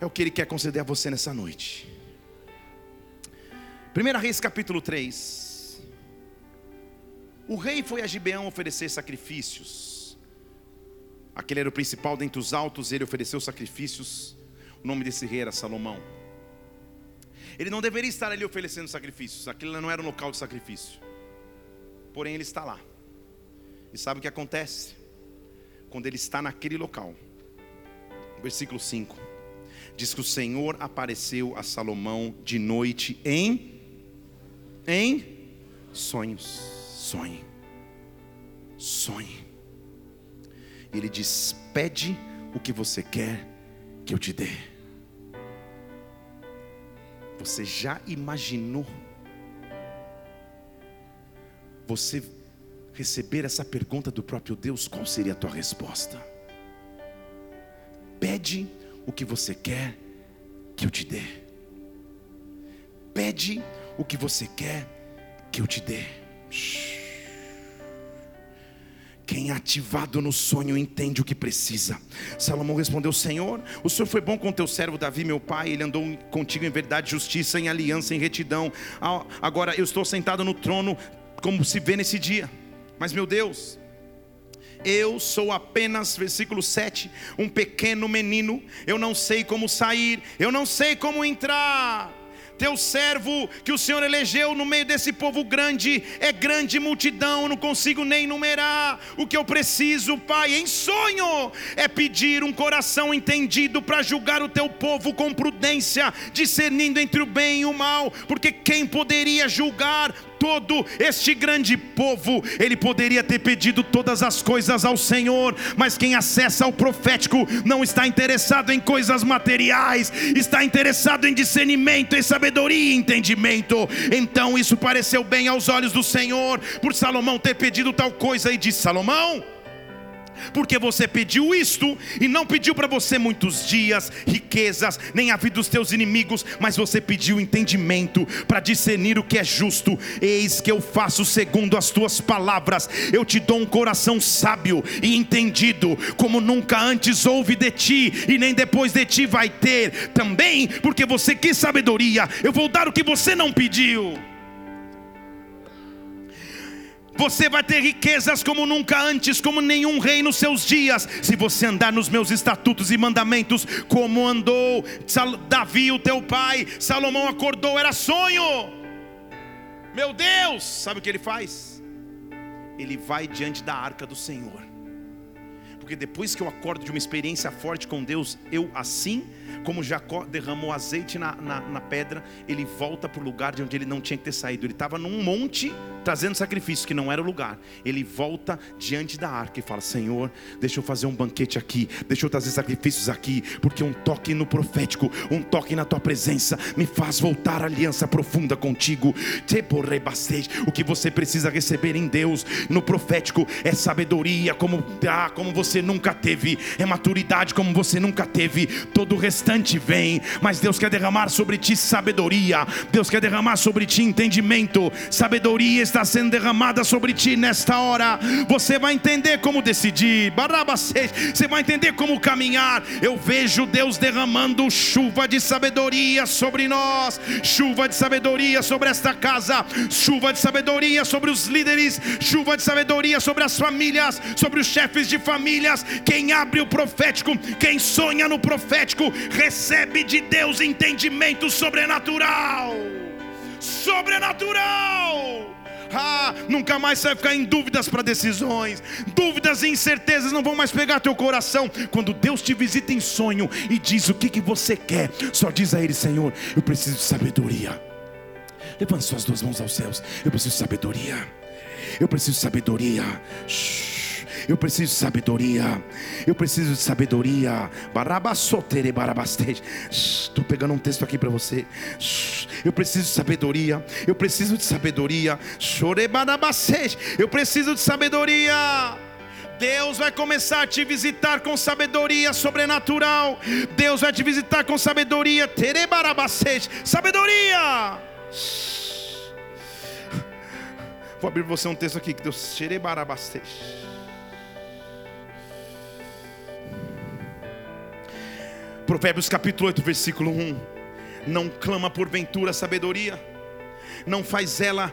[SPEAKER 1] é o que Ele quer conceder a você nessa noite. 1 Reis capítulo 3. O rei foi a Gibeão oferecer sacrifícios. Aquele era o principal dentre os altos, ele ofereceu sacrifícios. O nome desse rei era Salomão. Ele não deveria estar ali oferecendo sacrifícios, aquilo não era um local de sacrifício. Porém, ele está lá. E sabe o que acontece? Quando ele está naquele local, versículo 5: diz que o Senhor apareceu a Salomão de noite em em sonhos. Sonhe. Sonhe. Ele diz: Pede o que você quer que eu te dê. Você já imaginou você receber essa pergunta do próprio Deus? Qual seria a tua resposta? Pede o que você quer que eu te dê. Pede o que você quer que eu te dê. Quem é ativado no sonho entende o que precisa. Salomão respondeu: Senhor, o Senhor foi bom com teu servo Davi, meu pai. Ele andou contigo em verdade, justiça, em aliança, em retidão. Ah, agora eu estou sentado no trono, como se vê nesse dia. Mas, meu Deus, eu sou apenas, versículo 7, um pequeno menino, eu não sei como sair, eu não sei como entrar teu servo que o Senhor elegeu no meio desse povo grande, é grande multidão, não consigo nem numerar. O que eu preciso, Pai, em sonho, é pedir um coração entendido para julgar o teu povo com prudência, discernindo entre o bem e o mal, porque quem poderia julgar todo este grande povo, ele poderia ter pedido todas as coisas ao Senhor, mas quem acessa ao profético não está interessado em coisas materiais, está interessado em discernimento, em sabedoria e entendimento. Então isso pareceu bem aos olhos do Senhor, por Salomão ter pedido tal coisa, e disse: Salomão porque você pediu isto e não pediu para você muitos dias, riquezas, nem a vida dos teus inimigos, mas você pediu entendimento para discernir o que é justo. Eis que eu faço segundo as tuas palavras. Eu te dou um coração sábio e entendido, como nunca antes houve de ti e nem depois de ti vai ter. Também porque você quis sabedoria, eu vou dar o que você não pediu. Você vai ter riquezas como nunca antes, como nenhum rei nos seus dias, se você andar nos meus estatutos e mandamentos, como andou Davi, o teu pai. Salomão acordou, era sonho. Meu Deus, sabe o que ele faz? Ele vai diante da arca do Senhor, porque depois que eu acordo de uma experiência forte com Deus, eu assim como Jacó derramou azeite na, na, na pedra, ele volta para o lugar de onde ele não tinha que ter saído. Ele estava num monte trazendo sacrifício que não era o lugar. Ele volta diante da arca e fala: Senhor, deixa eu fazer um banquete aqui, deixa eu trazer sacrifícios aqui, porque um toque no profético, um toque na tua presença, me faz voltar à aliança profunda contigo. O que você precisa receber em Deus, no profético, é sabedoria como, ah, como você nunca teve, é maturidade como você nunca teve. Todo o restante vem, mas Deus quer derramar sobre ti sabedoria, Deus quer derramar sobre ti entendimento, sabedoria está sendo derramada sobre ti nesta hora. Você vai entender como decidir, você vai entender como caminhar. Eu vejo Deus derramando chuva de sabedoria sobre nós, chuva de sabedoria sobre esta casa, chuva de sabedoria sobre os líderes, chuva de sabedoria sobre as famílias, sobre os chefes de famílias. Quem abre o profético, quem sonha no profético, recebe de Deus entendimento sobrenatural. Sobrenatural. Ah, nunca mais você vai ficar em dúvidas para decisões, dúvidas e incertezas não vão mais pegar teu coração. Quando Deus te visita em sonho e diz o que, que você quer, só diz a Ele: Senhor, eu preciso de sabedoria. Levante suas duas mãos aos céus. Eu preciso de sabedoria. Eu preciso de sabedoria. Shhh. Eu preciso de sabedoria. Eu preciso de sabedoria. Estou pegando um texto aqui para você. Eu preciso de sabedoria. Eu preciso de sabedoria. Chore. Eu preciso de sabedoria. Deus vai começar a te visitar com sabedoria sobrenatural. Deus vai te visitar com sabedoria. Sabedoria. Vou abrir você um texto aqui que Deus xerebarabastej. Provérbios capítulo 8, versículo 1. Não clama porventura sabedoria, não faz ela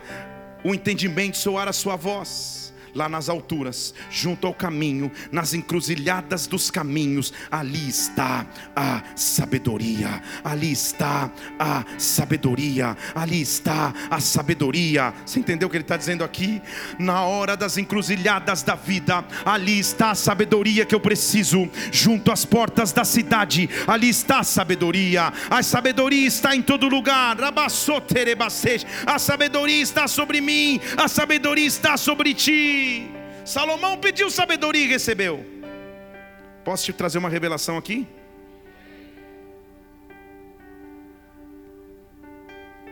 [SPEAKER 1] o entendimento soar a sua voz lá nas alturas, junto ao caminho, nas encruzilhadas dos caminhos, ali está a sabedoria, ali está a sabedoria, ali está a sabedoria. Você entendeu o que ele está dizendo aqui? Na hora das encruzilhadas da vida, ali está a sabedoria que eu preciso, junto às portas da cidade, ali está a sabedoria, a sabedoria está em todo lugar, a sabedoria está sobre mim, a sabedoria está sobre ti. Salomão pediu sabedoria e recebeu. Posso te trazer uma revelação aqui?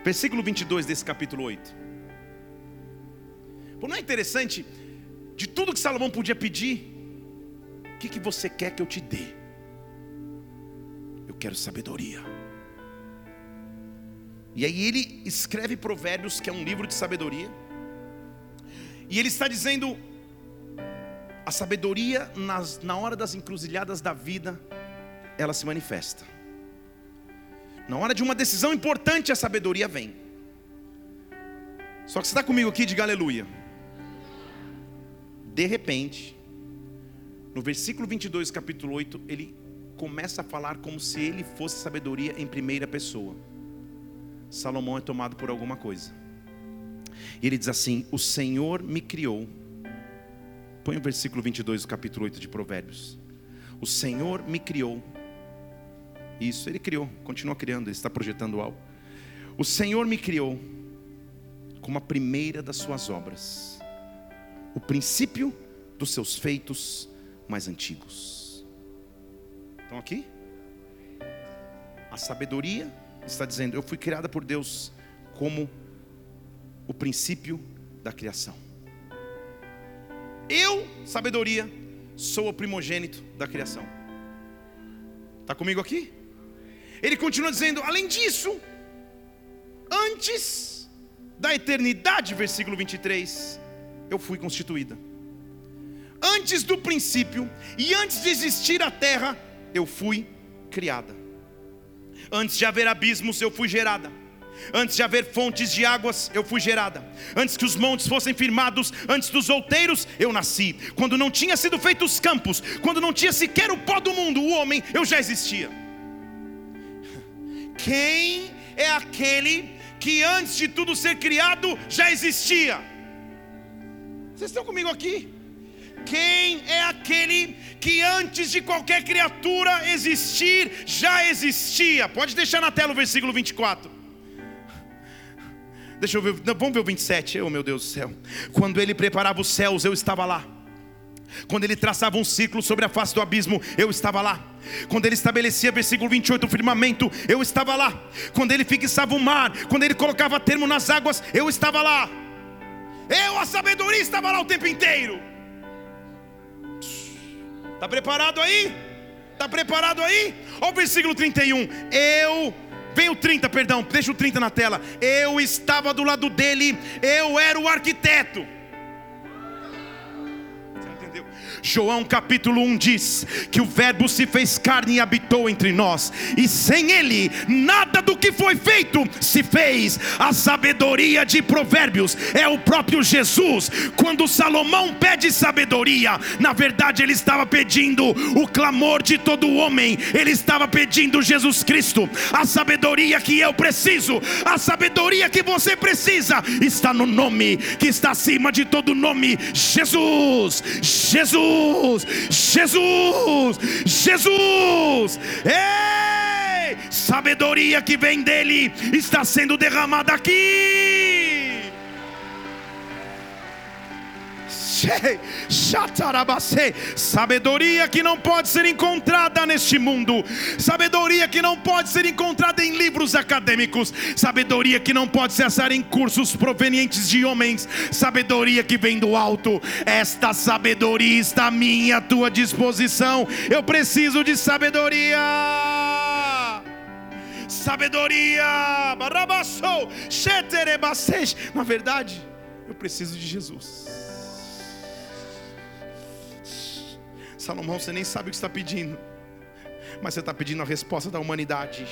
[SPEAKER 1] Versículo 22 desse capítulo 8. Pô, não é interessante? De tudo que Salomão podia pedir, o que, que você quer que eu te dê? Eu quero sabedoria. E aí ele escreve Provérbios, que é um livro de sabedoria. E ele está dizendo: a sabedoria nas, na hora das encruzilhadas da vida, ela se manifesta. Na hora de uma decisão importante, a sabedoria vem. Só que você está comigo aqui, diga aleluia. De repente, no versículo 22, capítulo 8, ele começa a falar como se ele fosse sabedoria em primeira pessoa. Salomão é tomado por alguma coisa. E ele diz assim: O Senhor me criou. Põe o versículo 22 do capítulo 8 de Provérbios. O Senhor me criou. Isso, ele criou, continua criando, ele está projetando algo. O Senhor me criou como a primeira das suas obras, o princípio dos seus feitos mais antigos. Estão aqui? A sabedoria está dizendo: Eu fui criada por Deus como o princípio da criação. Eu, sabedoria, sou o primogênito da criação. Está comigo aqui? Ele continua dizendo: além disso, antes da eternidade, versículo 23, eu fui constituída. Antes do princípio e antes de existir a terra, eu fui criada. Antes de haver abismos, eu fui gerada. Antes de haver fontes de águas, eu fui gerada. Antes que os montes fossem firmados, antes dos outeiros, eu nasci. Quando não tinha sido feitos os campos, quando não tinha sequer o pó do mundo, o homem, eu já existia. Quem é aquele que antes de tudo ser criado já existia? Vocês estão comigo aqui? Quem é aquele que antes de qualquer criatura existir, já existia? Pode deixar na tela o versículo 24. Deixa eu ver, vamos ver o 27. Oh meu Deus do céu. Quando ele preparava os céus, eu estava lá. Quando ele traçava um ciclo sobre a face do abismo, eu estava lá. Quando ele estabelecia, versículo 28, o firmamento, eu estava lá. Quando ele fixava o mar, quando ele colocava termo nas águas, eu estava lá. Eu, a sabedoria, estava lá o tempo inteiro. Está preparado aí? Está preparado aí? Olha o versículo 31. Eu, vem o 30, perdão, deixa o 30 na tela. Eu estava do lado dele, eu era o arquiteto. João capítulo 1 diz que o Verbo se fez carne e habitou entre nós, e sem Ele, nada do que foi feito se fez. A sabedoria de Provérbios é o próprio Jesus. Quando Salomão pede sabedoria, na verdade ele estava pedindo o clamor de todo homem, ele estava pedindo Jesus Cristo. A sabedoria que eu preciso, a sabedoria que você precisa, está no nome que está acima de todo nome: Jesus. Jesus. Jesus, Jesus, Ei! Sabedoria que vem dele está sendo derramada aqui. Sabedoria que não pode ser encontrada neste mundo, sabedoria que não pode ser encontrada em livros acadêmicos, sabedoria que não pode se achar em cursos provenientes de homens, sabedoria que vem do alto. Esta sabedoria está à minha, à tua disposição. Eu preciso de sabedoria sabedoria. Na verdade, eu preciso de Jesus. Salomão, você nem sabe o que está pedindo, mas você está pedindo a resposta da humanidade.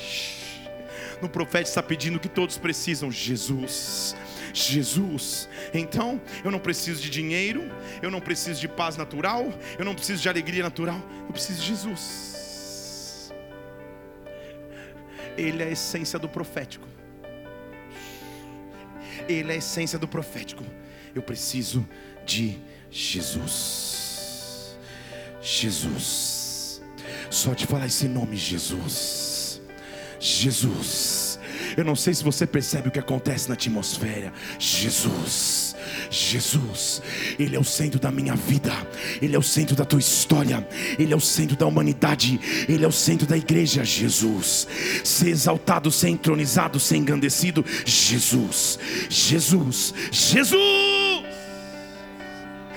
[SPEAKER 1] No profeta está pedindo o que todos precisam: Jesus. Jesus. Então, eu não preciso de dinheiro, eu não preciso de paz natural, eu não preciso de alegria natural, eu preciso de Jesus. Ele é a essência do profético. Ele é a essência do profético. Eu preciso de Jesus. Jesus. Só de falar esse nome, Jesus. Jesus. Eu não sei se você percebe o que acontece na atmosfera. Jesus, Jesus, Ele é o centro da minha vida, Ele é o centro da tua história, Ele é o centro da humanidade, Ele é o centro da igreja. Jesus, ser exaltado, ser entronizado, ser engrandecido. Jesus, Jesus, Jesus.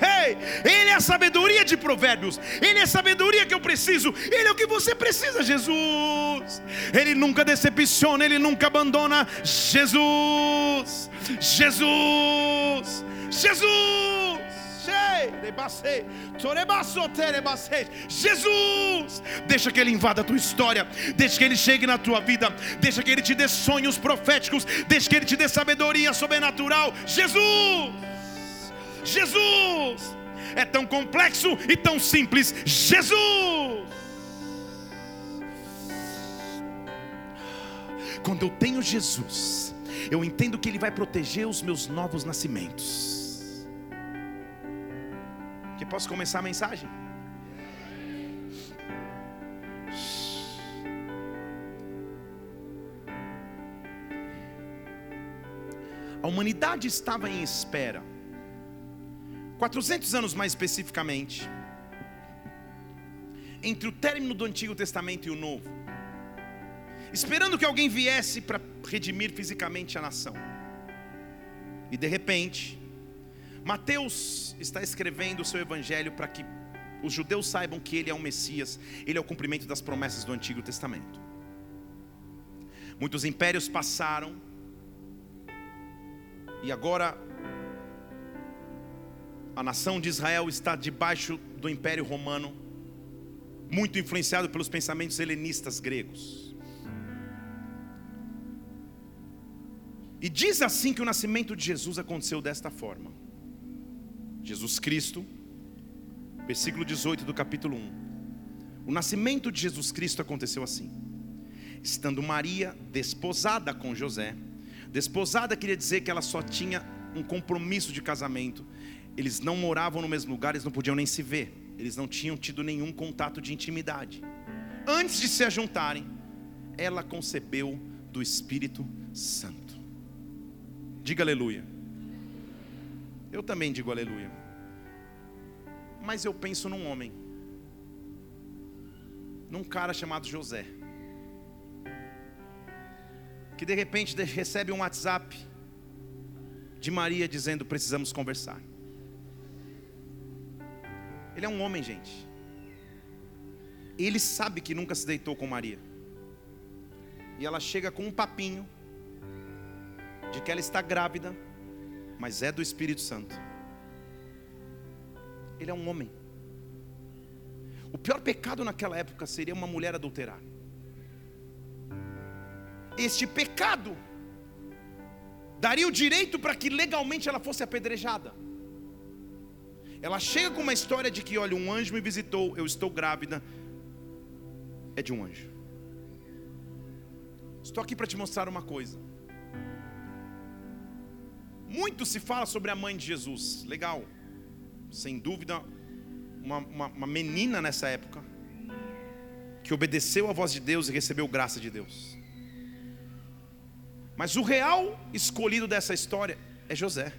[SPEAKER 1] Hey, ele é a sabedoria de provérbios. Ele é a sabedoria que eu preciso. Ele é o que você precisa, Jesus. Ele nunca decepciona, ele nunca abandona. Jesus. Jesus. Jesus. Jesus, deixa que Ele invada a tua história, deixa que Ele chegue na tua vida, deixa que Ele te dê sonhos proféticos, deixa que Ele te dê sabedoria sobrenatural. Jesus, Jesus, é tão complexo e tão simples. Jesus. Quando eu tenho Jesus, eu entendo que Ele vai proteger os meus novos nascimentos. Que posso começar a mensagem? A humanidade estava em espera 400 anos mais especificamente, entre o término do Antigo Testamento e o Novo, esperando que alguém viesse para redimir fisicamente a nação. E de repente, Mateus está escrevendo o seu evangelho para que os judeus saibam que ele é o Messias, ele é o cumprimento das promessas do Antigo Testamento. Muitos impérios passaram, e agora a nação de Israel está debaixo do Império Romano, muito influenciado pelos pensamentos helenistas gregos. E diz assim que o nascimento de Jesus aconteceu desta forma. Jesus Cristo, versículo 18 do capítulo 1. O nascimento de Jesus Cristo aconteceu assim: estando Maria desposada com José, desposada queria dizer que ela só tinha um compromisso de casamento, eles não moravam no mesmo lugar, eles não podiam nem se ver, eles não tinham tido nenhum contato de intimidade. Antes de se ajuntarem, ela concebeu do Espírito Santo. Diga aleluia. Eu também digo aleluia. Mas eu penso num homem, num cara chamado José, que de repente recebe um WhatsApp de Maria dizendo: precisamos conversar. Ele é um homem, gente. Ele sabe que nunca se deitou com Maria. E ela chega com um papinho de que ela está grávida, mas é do Espírito Santo. Ele é um homem. O pior pecado naquela época seria uma mulher adulterar. Este pecado daria o direito para que legalmente ela fosse apedrejada. Ela chega com uma história de que, olha, um anjo me visitou, eu estou grávida. É de um anjo. Estou aqui para te mostrar uma coisa. Muito se fala sobre a mãe de Jesus, legal, sem dúvida, uma, uma, uma menina nessa época, que obedeceu à voz de Deus e recebeu graça de Deus. Mas o real escolhido dessa história é José.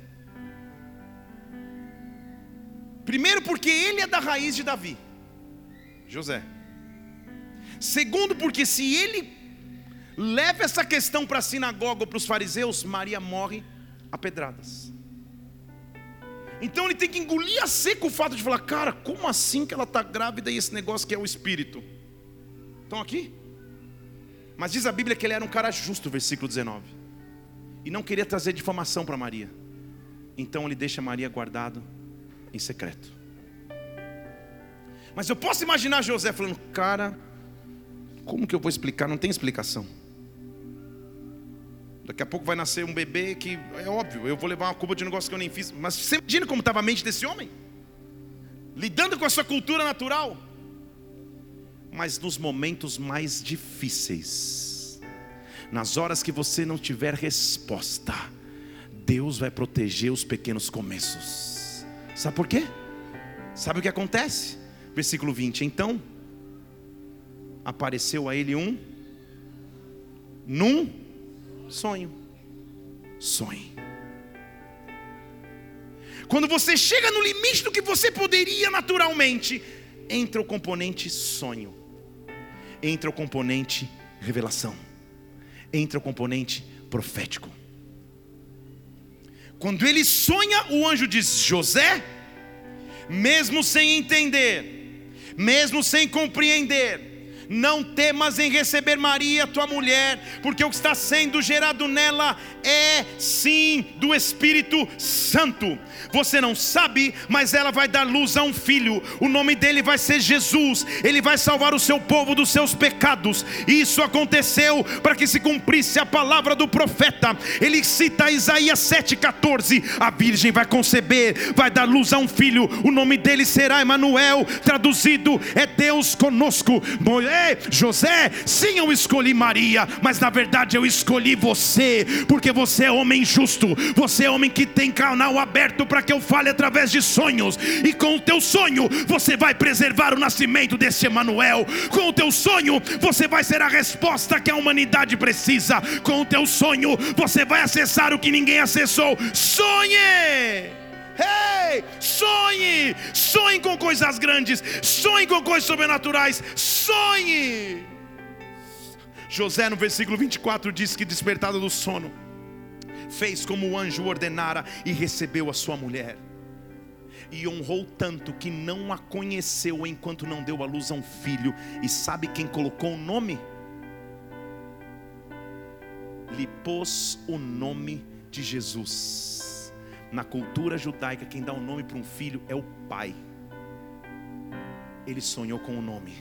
[SPEAKER 1] Primeiro, porque ele é da raiz de Davi, José. Segundo, porque se ele leva essa questão para a sinagoga ou para os fariseus, Maria morre a pedradas. Então ele tem que engolir a seco o fato de falar, cara, como assim que ela está grávida e esse negócio que é o espírito? Estão aqui? Mas diz a Bíblia que ele era um cara justo, versículo 19. E não queria trazer difamação para Maria. Então ele deixa Maria guardado em secreto. Mas eu posso imaginar José falando, cara, como que eu vou explicar? Não tem explicação. Daqui a pouco vai nascer um bebê que é óbvio, eu vou levar uma culpa de um negócio que eu nem fiz. Mas você imagina como estava a mente desse homem? Lidando com a sua cultura natural. Mas nos momentos mais difíceis, nas horas que você não tiver resposta, Deus vai proteger os pequenos começos. Sabe por quê? Sabe o que acontece? Versículo 20: Então apareceu a ele um, num Sonho. Sonhe. Quando você chega no limite do que você poderia naturalmente, entra o componente sonho, entra o componente revelação, entra o componente profético. Quando ele sonha, o anjo diz: José, mesmo sem entender, mesmo sem compreender, não temas em receber Maria, tua mulher, porque o que está sendo gerado nela é sim do Espírito Santo. Você não sabe, mas ela vai dar luz a um filho. O nome dele vai ser Jesus. Ele vai salvar o seu povo dos seus pecados. Isso aconteceu para que se cumprisse a palavra do profeta. Ele cita Isaías 7:14. A virgem vai conceber, vai dar luz a um filho. O nome dele será Emanuel, traduzido é Deus conosco. José, sim, eu escolhi Maria, mas na verdade eu escolhi você, porque você é homem justo. Você é homem que tem canal aberto para que eu fale através de sonhos, e com o teu sonho você vai preservar o nascimento desse Emanuel. Com o teu sonho você vai ser a resposta que a humanidade precisa. Com o teu sonho você vai acessar o que ninguém acessou. Sonhe! Ei, sonhe, sonhe com coisas grandes, sonhe com coisas sobrenaturais, sonhe. José, no versículo 24, diz que despertado do sono, fez como o anjo ordenara e recebeu a sua mulher. E honrou tanto que não a conheceu enquanto não deu a luz a um filho. E sabe quem colocou o nome? Lhe pôs o nome de Jesus. Na cultura judaica, quem dá o um nome para um filho é o pai. Ele sonhou com o nome.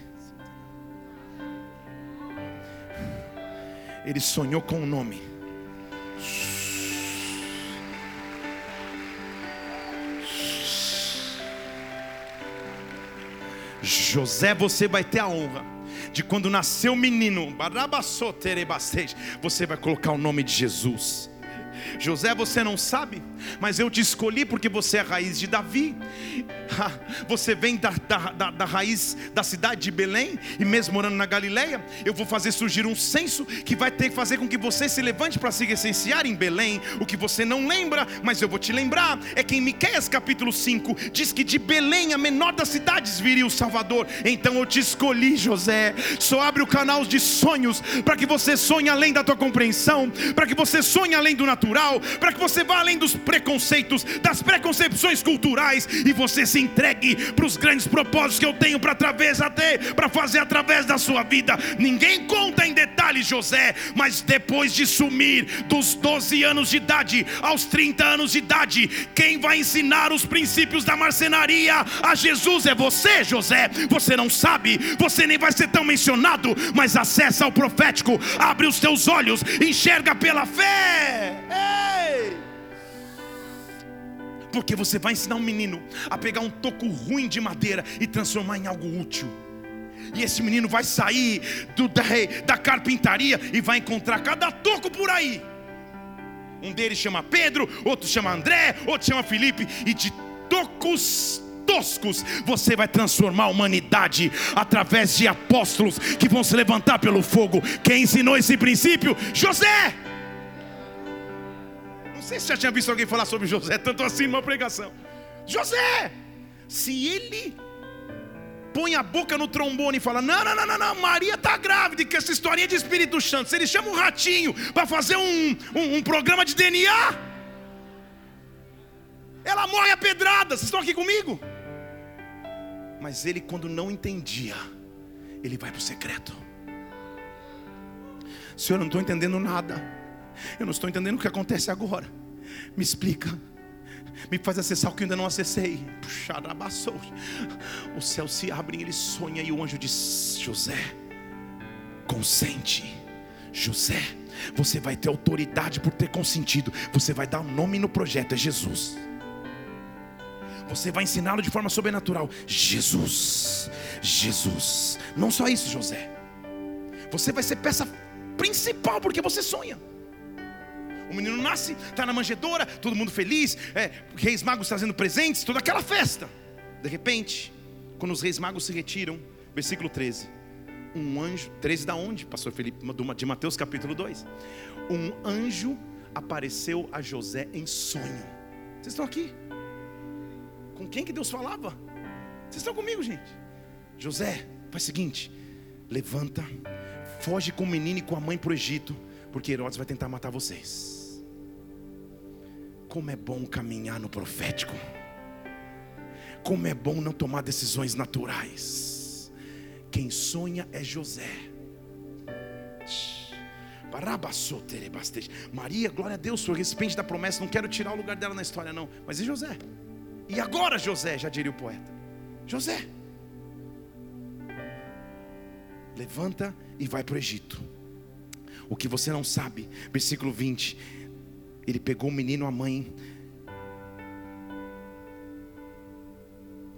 [SPEAKER 1] Ele sonhou com o nome. José, você vai ter a honra de quando nasceu o menino, você vai colocar o nome de Jesus. José, você não sabe, mas eu te escolhi porque você é a raiz de Davi. Você vem da, da, da, da, raiz da cidade de Belém, e mesmo morando na Galileia, eu vou fazer surgir um censo que vai ter que fazer com que você se levante para se recensear em Belém. O que você não lembra, mas eu vou te lembrar, é que em Miqueias capítulo 5 diz que de Belém, a menor das cidades, viria o Salvador. Então eu te escolhi, José. Só abre o canal de sonhos para que você sonhe além da tua compreensão, para que você sonhe além do natural, para que você vá além dos preconceitos, das preconcepções culturais e você se entregue para os grandes propósitos que eu tenho para através até para fazer através da sua vida. Ninguém conta em detalhes José, mas depois de sumir dos 12 anos de idade aos 30 anos de idade, quem vai ensinar os princípios da marcenaria a Jesus é você, José. Você não sabe, você nem vai ser tão mencionado, mas acessa ao profético, abre os teus olhos, enxerga pela fé. Ei! Porque você vai ensinar um menino a pegar um toco ruim de madeira e transformar em algo útil. E esse menino vai sair do, da, da carpintaria e vai encontrar cada toco por aí. Um deles chama Pedro, outro chama André, outro chama Felipe, e de tocos toscos, você vai transformar a humanidade através de apóstolos que vão se levantar pelo fogo. Quem ensinou esse princípio? José se já tinha visto alguém falar sobre José, tanto assim numa pregação. José, se ele põe a boca no trombone e fala: Não, não, não, não, não Maria está grávida, que essa historinha de Espírito Santo. Se ele chama um ratinho para fazer um, um, um, programa de DNA, ela morre a pedrada. Vocês estão aqui comigo? Mas ele, quando não entendia, ele vai para o secreto. Senhor, eu não estou entendendo nada. Eu não estou entendendo o que acontece agora. Me explica. Me faz acessar o que eu ainda não acessei. O céu se abre e ele sonha. E o anjo diz: José, consente. José, você vai ter autoridade por ter consentido. Você vai dar o um nome no projeto: é Jesus. Você vai ensiná-lo de forma sobrenatural: Jesus, Jesus. Não só isso, José. Você vai ser peça principal porque você sonha. O menino nasce, está na manjedoura, todo mundo feliz, é, reis magos trazendo presentes, toda aquela festa. De repente, quando os reis magos se retiram, versículo 13. Um anjo, 13 da onde? Pastor Felipe, de Mateus capítulo 2. um anjo apareceu a José em sonho. Vocês estão aqui? Com quem que Deus falava? Vocês estão comigo, gente? José, faz o seguinte: levanta, foge com o menino e com a mãe para o Egito, porque Herodes vai tentar matar vocês. Como é bom caminhar no profético. Como é bom não tomar decisões naturais. Quem sonha é José. Maria, glória a Deus, foi recipiente da promessa. Não quero tirar o lugar dela na história, não. Mas e José? E agora, José, já diria o poeta. José, levanta e vai para o Egito. O que você não sabe, versículo 20. Ele pegou o menino, a mãe.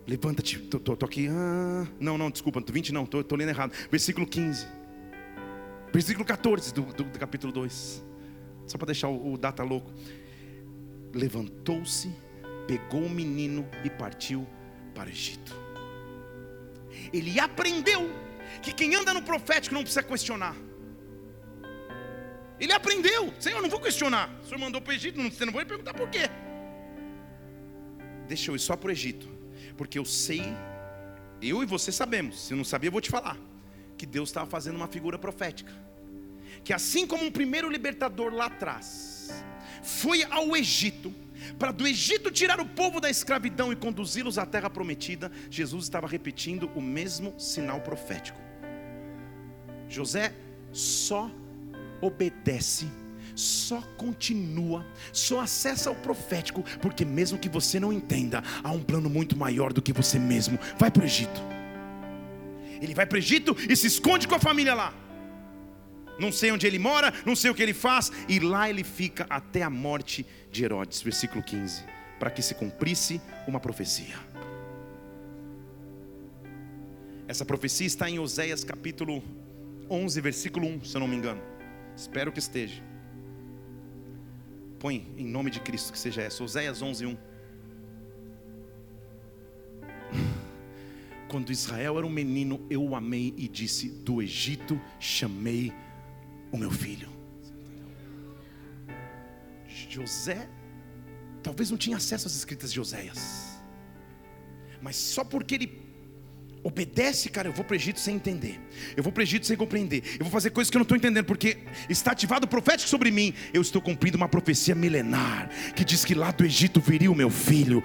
[SPEAKER 1] Levanta-te, tô, aqui. Ah, não, não, desculpa, 20 não, estou lendo errado. Versículo 15. Versículo 14 do, do, do capítulo 2. Só para deixar o, o data louco. Levantou-se, pegou o menino e partiu para o Egito. Ele aprendeu que quem anda no profético não precisa questionar. Ele aprendeu, Senhor, não vou questionar. O Senhor mandou para o Egito, você não vai perguntar por quê. Deixa eu ir só para o Egito, porque eu sei, eu e você sabemos, se não sabia, eu vou te falar, que Deus estava fazendo uma figura profética. Que assim como um primeiro libertador lá atrás foi ao Egito, para do Egito tirar o povo da escravidão e conduzi-los à terra prometida, Jesus estava repetindo o mesmo sinal profético. José só obedece, só continua, só acessa o profético, porque mesmo que você não entenda, há um plano muito maior do que você mesmo. Vai para o Egito. Ele vai para o Egito e se esconde com a família lá. Não sei onde ele mora, não sei o que ele faz, e lá ele fica até a morte de Herodes, versículo 15, para que se cumprisse uma profecia. Essa profecia está em Oséias capítulo 11, versículo 1, se eu não me engano. Espero que esteja. Põe em nome de Cristo que seja essa. Oséias 11, 1. Quando Israel era um menino, eu o amei e disse: Do Egito chamei o meu filho. José, talvez não tinha acesso às escritas de Oséias, mas só porque ele Obedece, cara. Eu vou para o Egito sem entender. Eu vou para o Egito sem compreender. Eu vou fazer coisas que eu não estou entendendo, porque está ativado o profético sobre mim. Eu estou cumprindo uma profecia milenar que diz que lá do Egito viria o meu filho.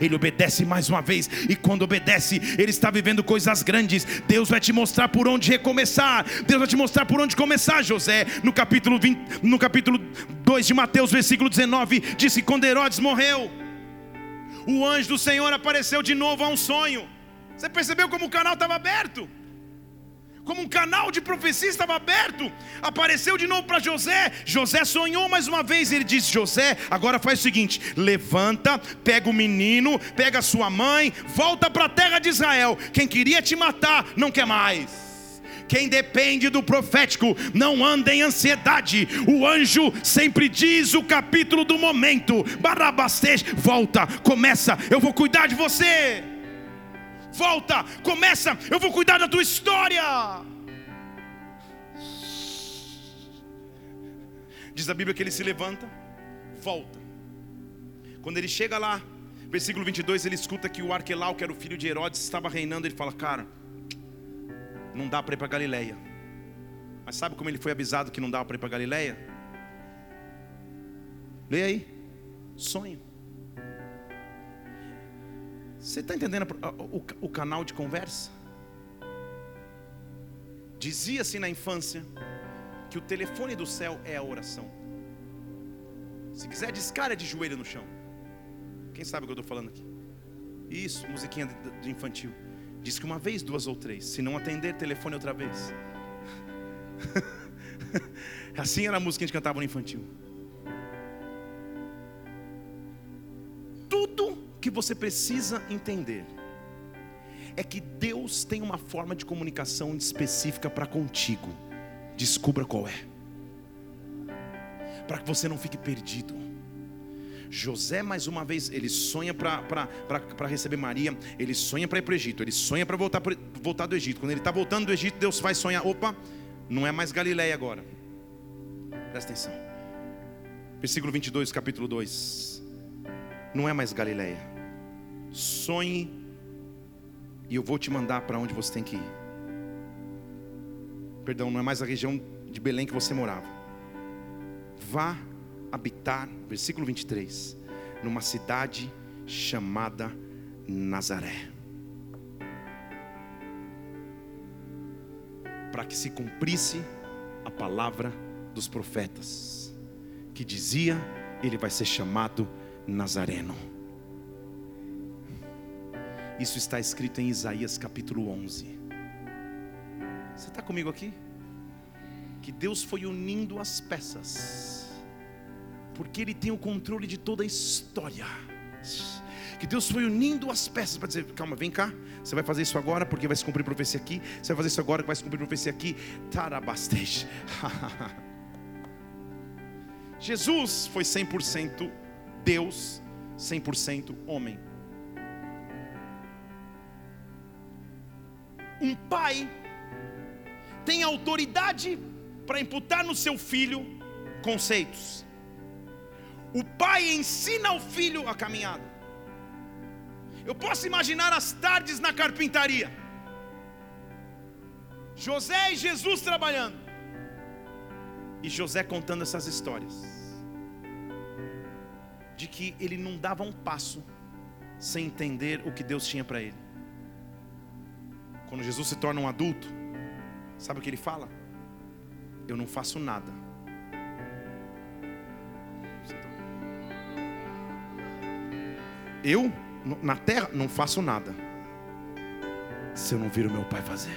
[SPEAKER 1] Ele obedece mais uma vez, e quando obedece, ele está vivendo coisas grandes. Deus vai te mostrar por onde recomeçar. Deus vai te mostrar por onde começar, José. No capítulo 20, no capítulo 2 de Mateus, versículo 19, diz que quando Herodes morreu o anjo do Senhor apareceu de novo a um sonho. Você percebeu como o canal estava aberto? Como um canal de profecia estava aberto, apareceu de novo para José. José sonhou mais uma vez. Ele disse: José, agora faz o seguinte: levanta, pega o menino, pega sua mãe, volta para a terra de Israel. Quem queria te matar, não quer mais. Quem depende do profético não anda em ansiedade. O anjo sempre diz o capítulo do momento. Barabastej, volta, começa, eu vou cuidar de você. Volta, começa, eu vou cuidar da tua história. Diz a Bíblia que ele se levanta, volta. Quando ele chega lá, versículo 22, ele escuta que o Arquelau, que era o filho de Herodes, estava reinando. Ele fala: Cara, não dá para ir para Galileia. Mas sabe como ele foi avisado que não dava para ir para Galileia? Leia aí. Sonho. Você está entendendo o, o, canal de conversa? Dizia-se na infância que o telefone do céu é a oração. Se quiser, descara de joelho no chão. Quem sabe o que eu estou falando aqui? Isso, musiquinha de infantil. Diz que uma vez, duas ou três. Se não atender, telefone outra vez. assim era a música que a gente cantava no infantil. Tudo que você precisa entender é que Deus tem uma forma de comunicação específica para contigo. Descubra qual é. Para que você não fique perdido. José, mais uma vez, ele sonha para receber Maria, ele sonha para ir para o Egito, ele sonha para voltar, voltar do Egito. Quando ele está voltando do Egito, Deus faz sonhar: opa, não é mais Galileia agora, Presta atenção. Versículo 22, capítulo 2. Não é mais Galileia. Sonhe e eu vou te mandar para onde você tem que ir. Perdão, não é mais a região de Belém que você morava. Vá habitar, versículo 23, numa cidade chamada Nazaré. Para que se cumprisse a palavra dos profetas, que dizia: Ele vai ser chamado Nazareno. Isso está escrito em Isaías capítulo 11. Você está comigo aqui? Que Deus foi unindo as peças, porque Ele tem o controle de toda a história. Que Deus foi unindo as peças para dizer: calma, vem cá, você vai fazer isso agora porque vai se cumprir profecia aqui, você vai fazer isso agora que vai se cumprir profecia aqui. Tarabastej. Jesus foi 100% Deus, 100% homem. Um pai tem autoridade para imputar no seu filho conceitos. O pai ensina ao filho a caminhada. Eu posso imaginar as tardes na carpintaria. José e Jesus trabalhando. E José contando essas histórias. De que ele não dava um passo sem entender o que Deus tinha para ele. Quando Jesus se torna um adulto, sabe o que ele fala? Eu não faço nada. Eu, na terra, não faço nada. Se eu não vir o meu pai fazer.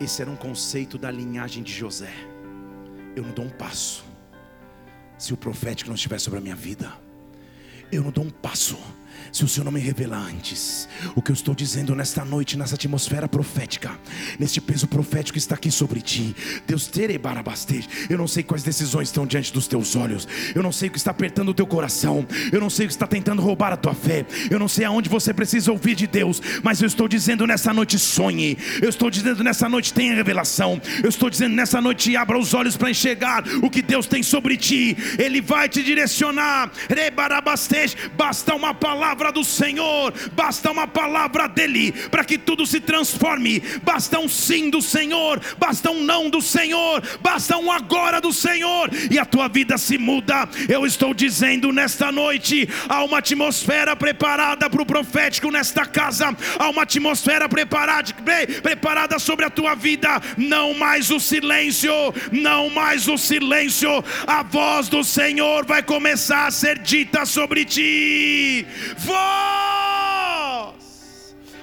[SPEAKER 1] Esse era um conceito da linhagem de José. Eu não dou um passo. Se o profético não estiver sobre a minha vida, eu não dou um passo se o Senhor não me revelar antes. O que eu estou dizendo nesta noite, nessa atmosfera profética, neste peso profético que está aqui sobre ti, Deus terebarabaste. Eu não sei quais decisões estão diante dos teus olhos, eu não sei o que está apertando o teu coração, eu não sei o que está tentando roubar a tua fé, eu não sei aonde você precisa ouvir de Deus, mas eu estou dizendo nessa noite sonhe, eu estou dizendo nessa noite tenha revelação, eu estou dizendo nessa noite abra os olhos para enxergar o que Deus tem sobre ti, Ele vai te direcionar, basta uma palavra palavra do Senhor, basta uma palavra dEle para que tudo se transforme. Basta um sim do Senhor, basta um não do Senhor, basta um agora do Senhor e a tua vida se muda. Eu estou dizendo nesta noite: há uma atmosfera preparada para o profético nesta casa, há uma atmosfera preparada, preparada sobre a tua vida. Não mais o silêncio, não mais o silêncio. A voz do Senhor vai começar a ser dita sobre ti voz,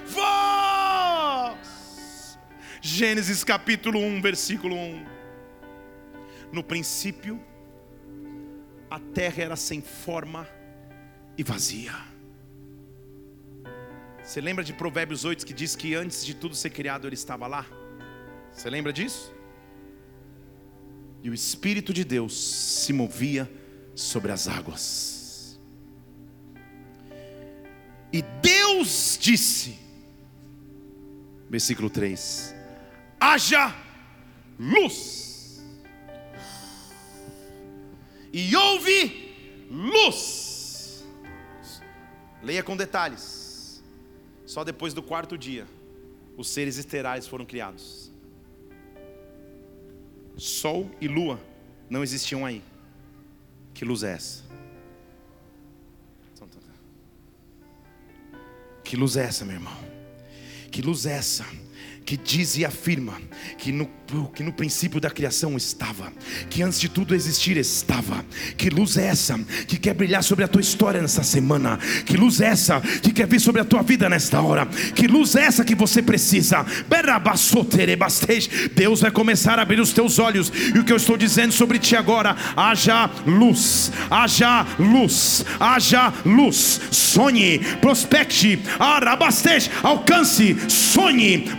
[SPEAKER 1] voz. Gênesis capítulo 1, versículo 1. No princípio, a terra era sem forma e vazia. Você lembra de Provérbios 8 que diz que antes de tudo ser criado ele estava lá? Você lembra disso? E o Espírito de Deus se movia sobre as águas. E Deus disse, versículo 3: haja luz, e houve luz. Leia com detalhes. Só depois do quarto dia, os seres esterais foram criados. Sol e lua não existiam aí. Que luz é essa? Que luz é essa, meu irmão? Que luz é essa? que diz e afirma que no, que no princípio da criação estava, que antes de tudo existir estava. Que luz é essa que quer brilhar sobre a tua história nessa semana? Que luz é essa que quer vir sobre a tua vida nesta hora? Que luz é essa que você precisa? Deus vai começar a abrir os teus olhos, e o que eu estou dizendo sobre ti agora, haja luz, haja luz, haja luz, sonhe, prospecte, alcance, sonhe,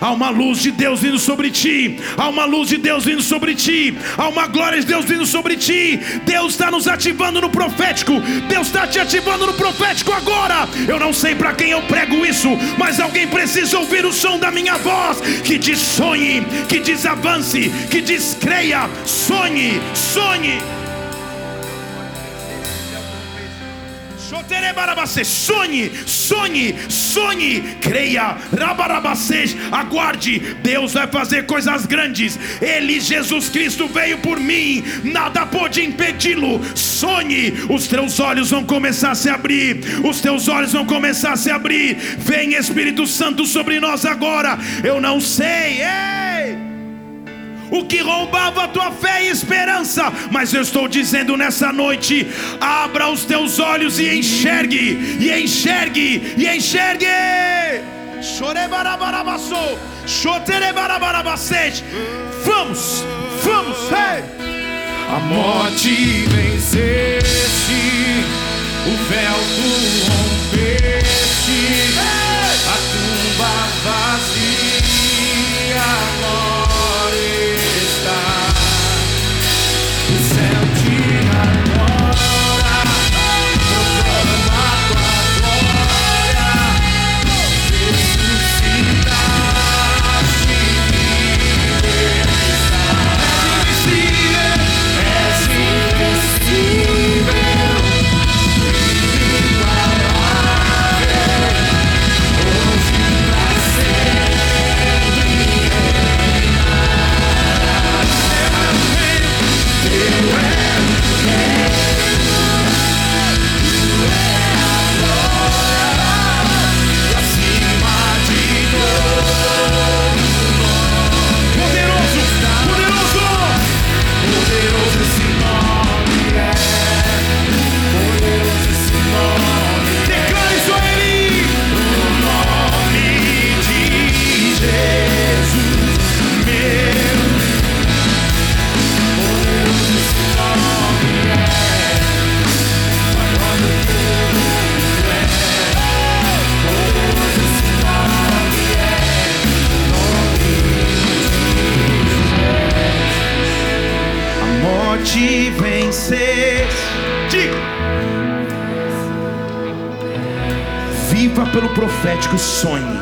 [SPEAKER 1] Há uma luz de Deus vindo sobre sobre ti, há uma luz de Deus vindo sobre ti, há uma glória de Deus vindo sobre ti. Deus está nos ativando no profético, Deus está te ativando no profético agora. Eu não sei para quem eu prego isso, mas alguém precisa ouvir o som da minha voz que diz sonhe, que diz avance, que diz creia, sonhe, sonhe. Sonhe, sonhe, sonhe, creia, rabarabacês, aguarde, Deus vai fazer coisas grandes. Ele, Jesus Cristo, veio por mim, nada pode impedi-lo. Sonhe, os teus olhos vão começar a se abrir, os teus olhos vão começar a se abrir. Vem Espírito Santo sobre nós agora. Eu não sei, ei o que roubava a tua fé e esperança. Mas eu estou dizendo nessa noite: abra os teus olhos e enxergue, e enxergue, e enxergue. Vamos, vamos, hey.
[SPEAKER 3] A morte venceste, o véu tu rompeste, a tumba vazia.
[SPEAKER 1] Profético sonhe.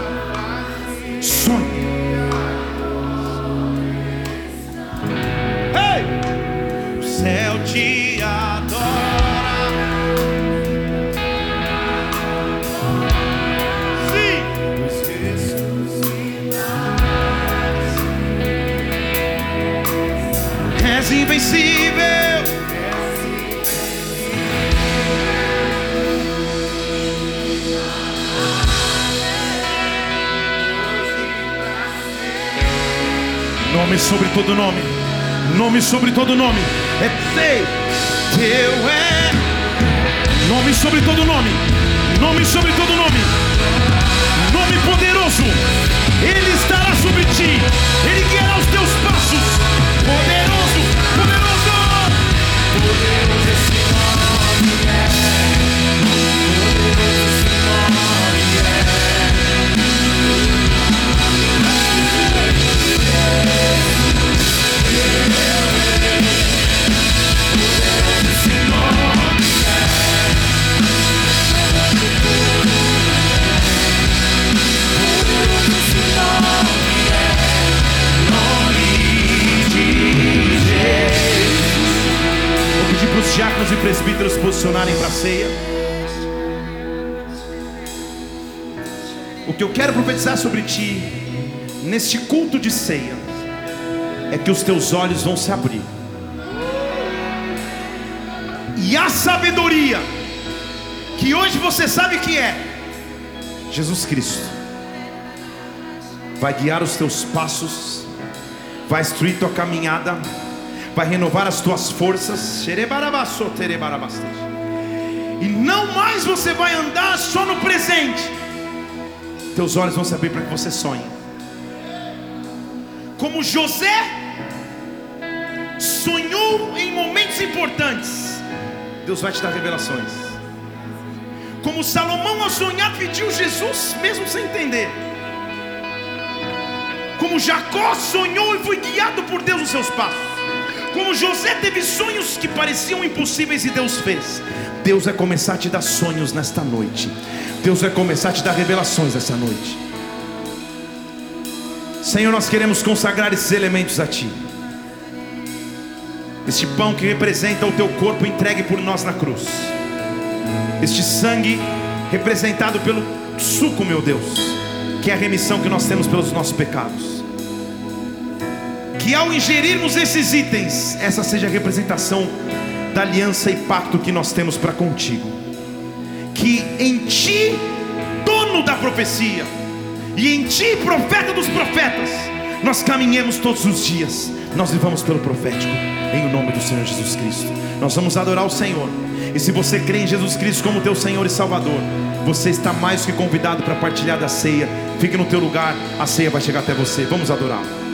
[SPEAKER 1] Sonhe. Nome sobre todo nome. Nome sobre todo nome. É teu. Teu é. Nome sobre todo nome. Nome sobre todo nome. Nome poderoso. Ele estará sobre ti. Ele guiará os teus passos. Os diáconos e presbíteros posicionarem para a ceia. O que eu quero profetizar sobre ti, neste culto de ceia, é que os teus olhos vão se abrir, e a sabedoria, que hoje você sabe que é Jesus Cristo, vai guiar os teus passos, vai instruir tua caminhada vai renovar as tuas forças. E não mais você vai andar só no presente. Teus olhos vão se abrir para que você sonhe. Como José sonhou em momentos importantes, Deus vai te dar revelações. Como Salomão ao sonhar pediu Jesus, mesmo sem entender. Como Jacó sonhou e foi guiado por Deus nos seus passos. Como José teve sonhos que pareciam impossíveis e Deus fez. Deus vai começar a te dar sonhos nesta noite. Deus vai começar a te dar revelações essa noite. Senhor, nós queremos consagrar esses elementos a Ti. Este pão que representa o Teu corpo entregue por nós na cruz. Este sangue representado pelo suco, meu Deus, que é a remissão que nós temos pelos nossos pecados. Que ao ingerirmos esses itens, essa seja a representação da aliança e pacto que nós temos para contigo. Que em ti, dono da profecia, e em ti, profeta dos profetas, nós caminhemos todos os dias, nós vivamos pelo profético, em nome do Senhor Jesus Cristo. Nós vamos adorar o Senhor. E se você crê em Jesus Cristo como teu Senhor e Salvador, você está mais que convidado para partilhar da ceia. Fique no teu lugar, a ceia vai chegar até você. Vamos adorar.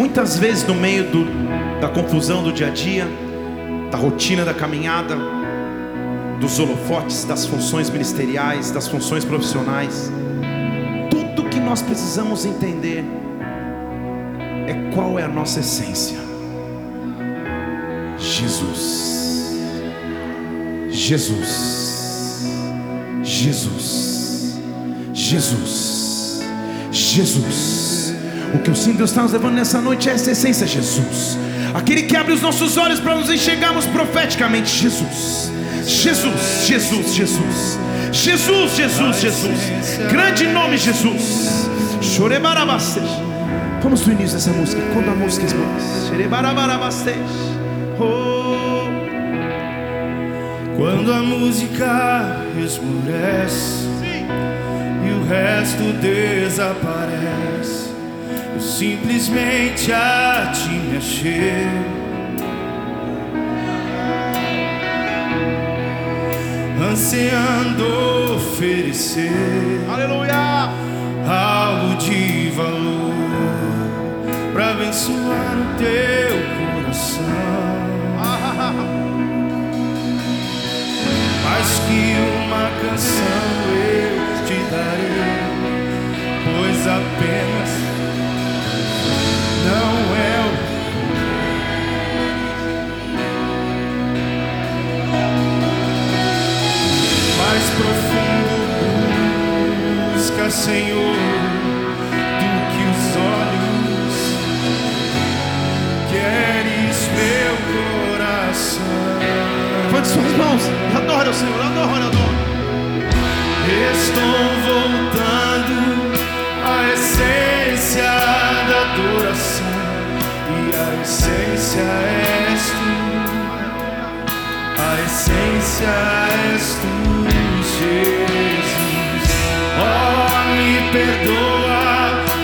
[SPEAKER 1] Muitas vezes no meio do- da confusão do dia a dia, da rotina da caminhada, dos holofotes, das funções ministeriais, das funções profissionais, tudo que nós precisamos entender é qual é a nossa essência. Jesus. Jesus. Jesus. Jesus. Jesus. O que eu sinto Deus está nos levando nessa noite é essa essência, Jesus. Aquele que abre os nossos olhos para nos enxergarmos profeticamente, Jesus. Jesus, Jesus, Jesus. Jesus, Jesus, Jesus. Grande nome, Jesus. Chorebarabastej. Vamos do início dessa música. Quando a música. Chorebarabarabastej. Oh.
[SPEAKER 3] Quando a música esmurece e o resto desaparece, simplesmente a ti me achei. Ansiando oferecer
[SPEAKER 1] Aleluia.
[SPEAKER 3] algo de valor para abençoar o teu coração. Mas Mais que uma canção eu te darei, pois apenas Estou voltando à essência adoração e a essência és tu. A essência és tu, Jesus. Oh, me perdoa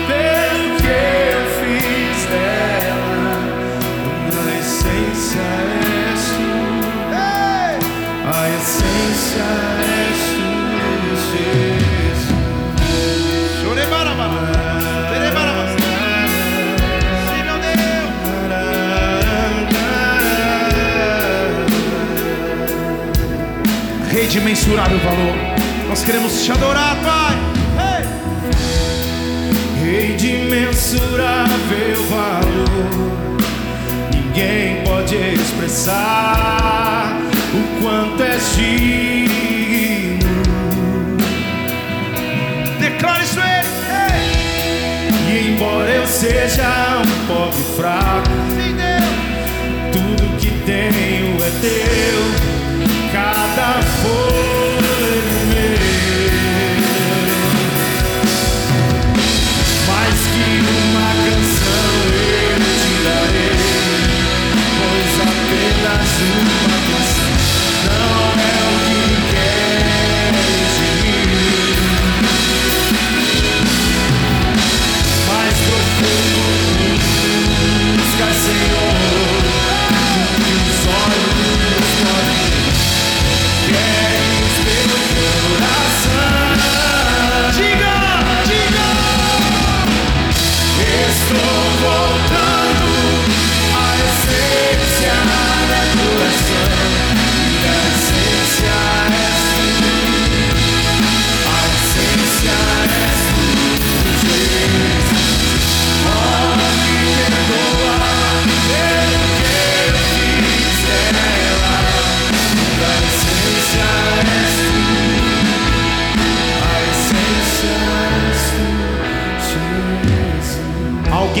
[SPEAKER 3] pelo que eu fiz dela. A essência és tu. A essência és
[SPEAKER 1] De mensurável valor. Nós queremos te adorar, Pai.
[SPEAKER 3] Rei de mensurável valor, ninguém pode expressar o quanto és digno.
[SPEAKER 1] Declara isso Ele.
[SPEAKER 3] E embora eu seja um pobre fraco, apenas uma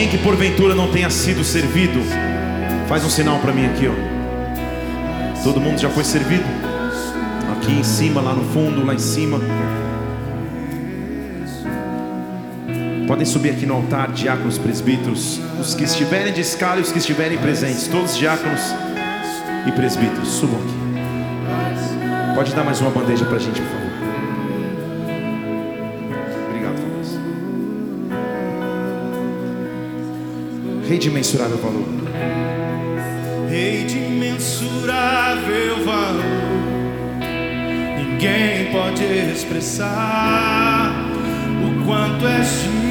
[SPEAKER 3] Que
[SPEAKER 1] porventura não tenha sido servido, faz um sinal para mim aqui, ó. Todo mundo já foi servido? Aqui em cima, lá no fundo, lá em cima. Podem subir aqui no altar, diáconos, presbíteros, os que estiverem de escala e os que estiverem presentes, todos diáconos e presbíteros, subam aqui. Pode dar mais uma bandeja para a gente, por favor. Rei de mensurável valor.
[SPEAKER 3] Rei de imensurável valor, ninguém pode expressar o quanto és digno.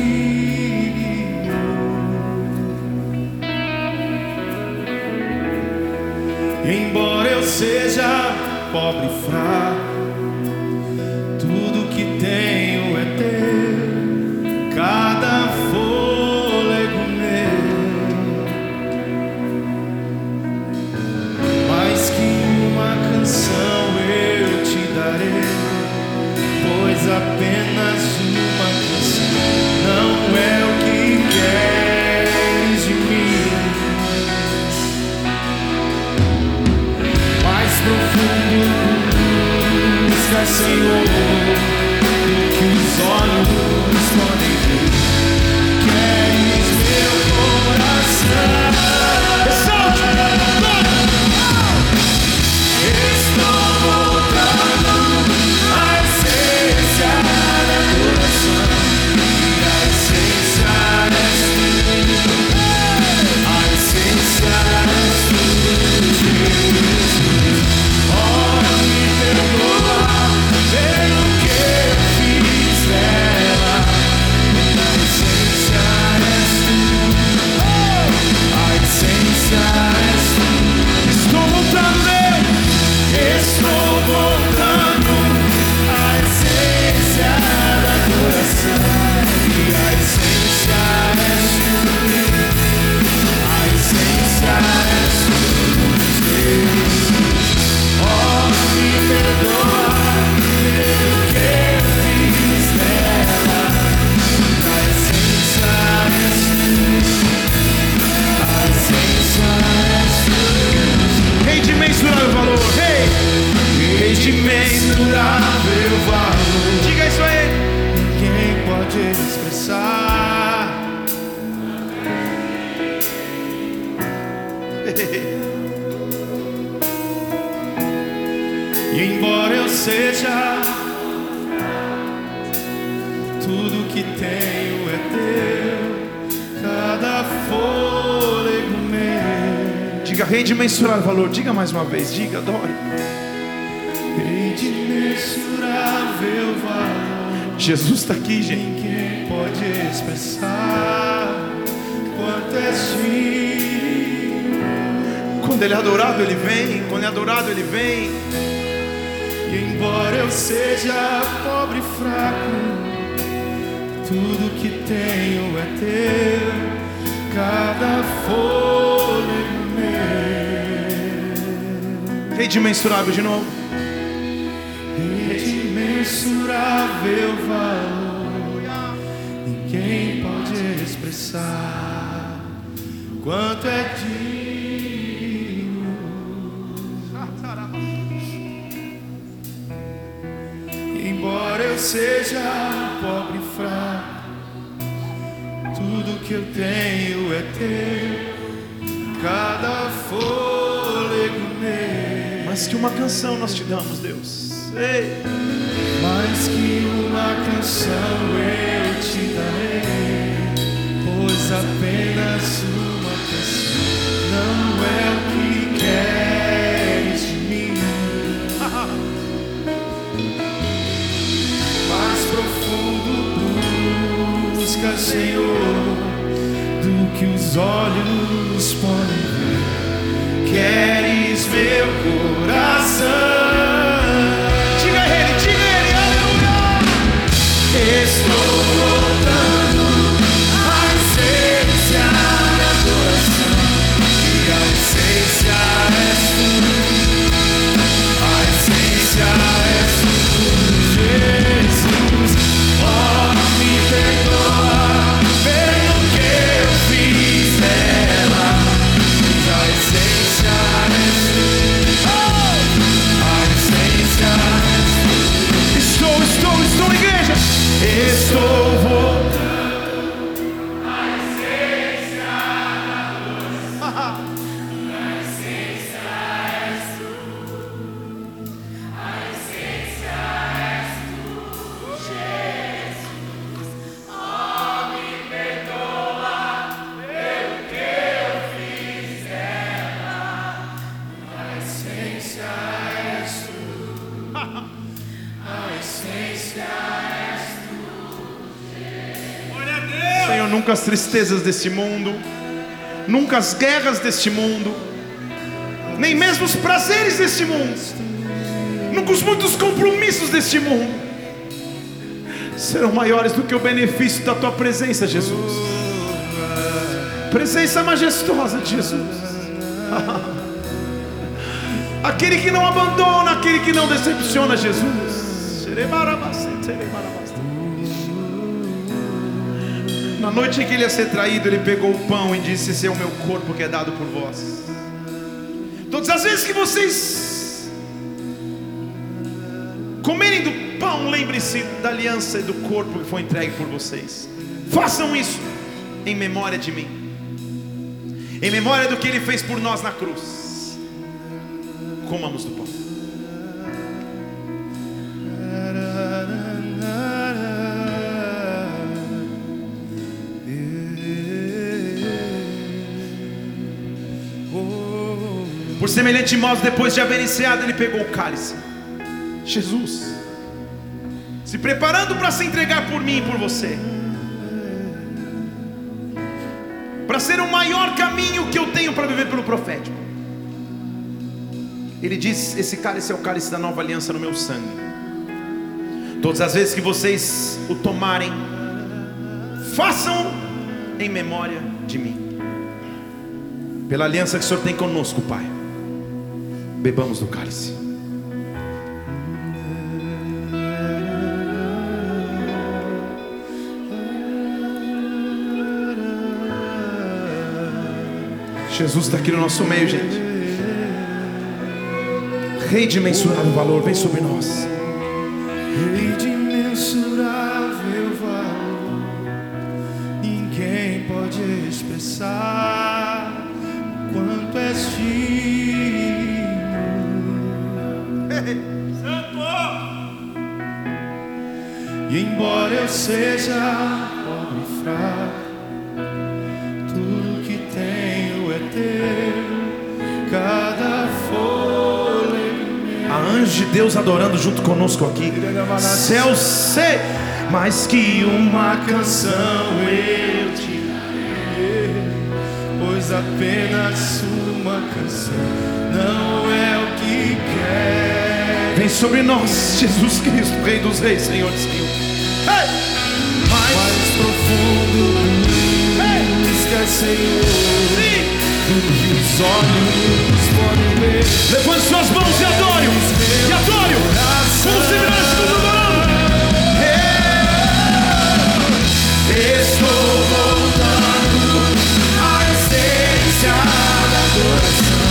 [SPEAKER 3] Embora eu seja pobre e fraco, see you. Mais uma
[SPEAKER 1] vez. Diga, adore. Jesus está aqui, gente.
[SPEAKER 3] Ninguém pode expressar quanto és filho.
[SPEAKER 1] Quando ele é adorado, ele vem. Quando é adorado, ele vem.
[SPEAKER 3] E embora eu seja pobre e fraco, tudo que tenho é teu,
[SPEAKER 1] Rei de novo.
[SPEAKER 3] Imensurável valor, ninguém pode expressar quanto é digno. Embora eu seja pobre e fraco, tudo que eu tenho é teu,
[SPEAKER 1] Mas que uma canção nós te damos, Deus. Ei.
[SPEAKER 3] Mais que uma canção eu te darei, pois apenas uma canção não é o que queres de mim. Mais profundo busca, Senhor, do que os olhos podem ver. Queres meu coração.
[SPEAKER 1] Diga a ele, diga a ele. Aleluia.
[SPEAKER 3] Estou voltando à essência da adoração E a essência
[SPEAKER 1] tristezas deste mundo, nunca as guerras deste mundo, nem mesmo os prazeres deste mundo, nunca os muitos compromissos deste mundo serão maiores do que o benefício da tua presença, Jesus. Presença majestosa de Jesus. Aquele que não abandona, aquele que não decepciona, Jesus. Na noite em que ele ia ser traído, ele pegou o pão e disse: Esse é o meu corpo que é dado por vós. Todas as vezes que vocês comerem do pão, lembre-se da aliança e do corpo que foi entregue por vocês. Façam isso em memória de mim, em memória do que ele fez por nós na cruz. Comamos do pão. Semelhante modo, depois de haver enseado, ele pegou o cálice. Jesus, se preparando para se entregar por mim e por você, para ser o maior caminho que eu tenho para viver pelo profético. Ele diz: Esse cálice é o cálice da nova aliança no meu sangue. Todas as vezes que vocês o tomarem, façam em memória de mim. Pela aliança que o Senhor tem conosco, Pai. Bebamos do cálice. Jesus está aqui no nosso meio, gente. Rei de mensurável valor, vem sobre nós.
[SPEAKER 3] Rei de imensurável valor, ninguém pode expressar quanto és filho.
[SPEAKER 1] Santo!
[SPEAKER 3] E embora eu seja pobre e fraco, tudo que tenho é teu, cada fôlego.
[SPEAKER 1] A anjo de Deus adorando junto conosco aqui. Céu sei, mais que uma
[SPEAKER 3] Uma canção eu te darei, pois apenas uma canção não é o que quer.
[SPEAKER 1] Vem sobre nós, Jesus Cristo, Rei dos Reis, Senhor dos Senhores. Ei! Mais
[SPEAKER 3] Mais profundo busca, Senhor,
[SPEAKER 1] sim.
[SPEAKER 3] do que os olhos podem ver.
[SPEAKER 1] Levante suas mãos e adore, e adore, se estivéssemos adorando.
[SPEAKER 3] Estou voltando à essência da adoração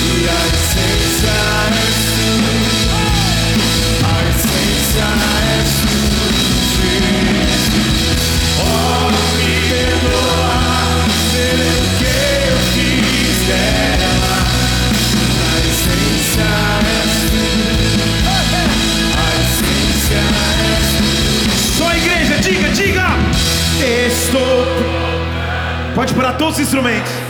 [SPEAKER 3] e a essência
[SPEAKER 1] Estou. Pode parar todos os instrumentos.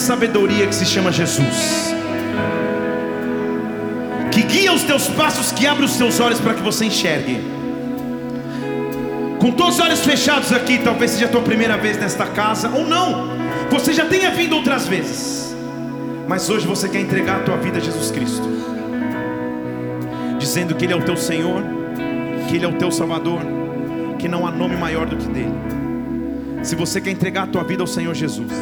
[SPEAKER 1] Sabedoria que se chama Jesus. Que guia os teus passos, que abre os teus olhos para que você enxergue. Com todos os olhos fechados aqui, talvez seja a tua primeira vez nesta casa, ou não, você já tenha vindo outras vezes, mas hoje você quer entregar a tua vida a Jesus Cristo, dizendo que Ele é o teu Senhor, que Ele é o teu Salvador, que não há nome maior do que dele. Se você quer entregar a tua vida ao Senhor Jesus,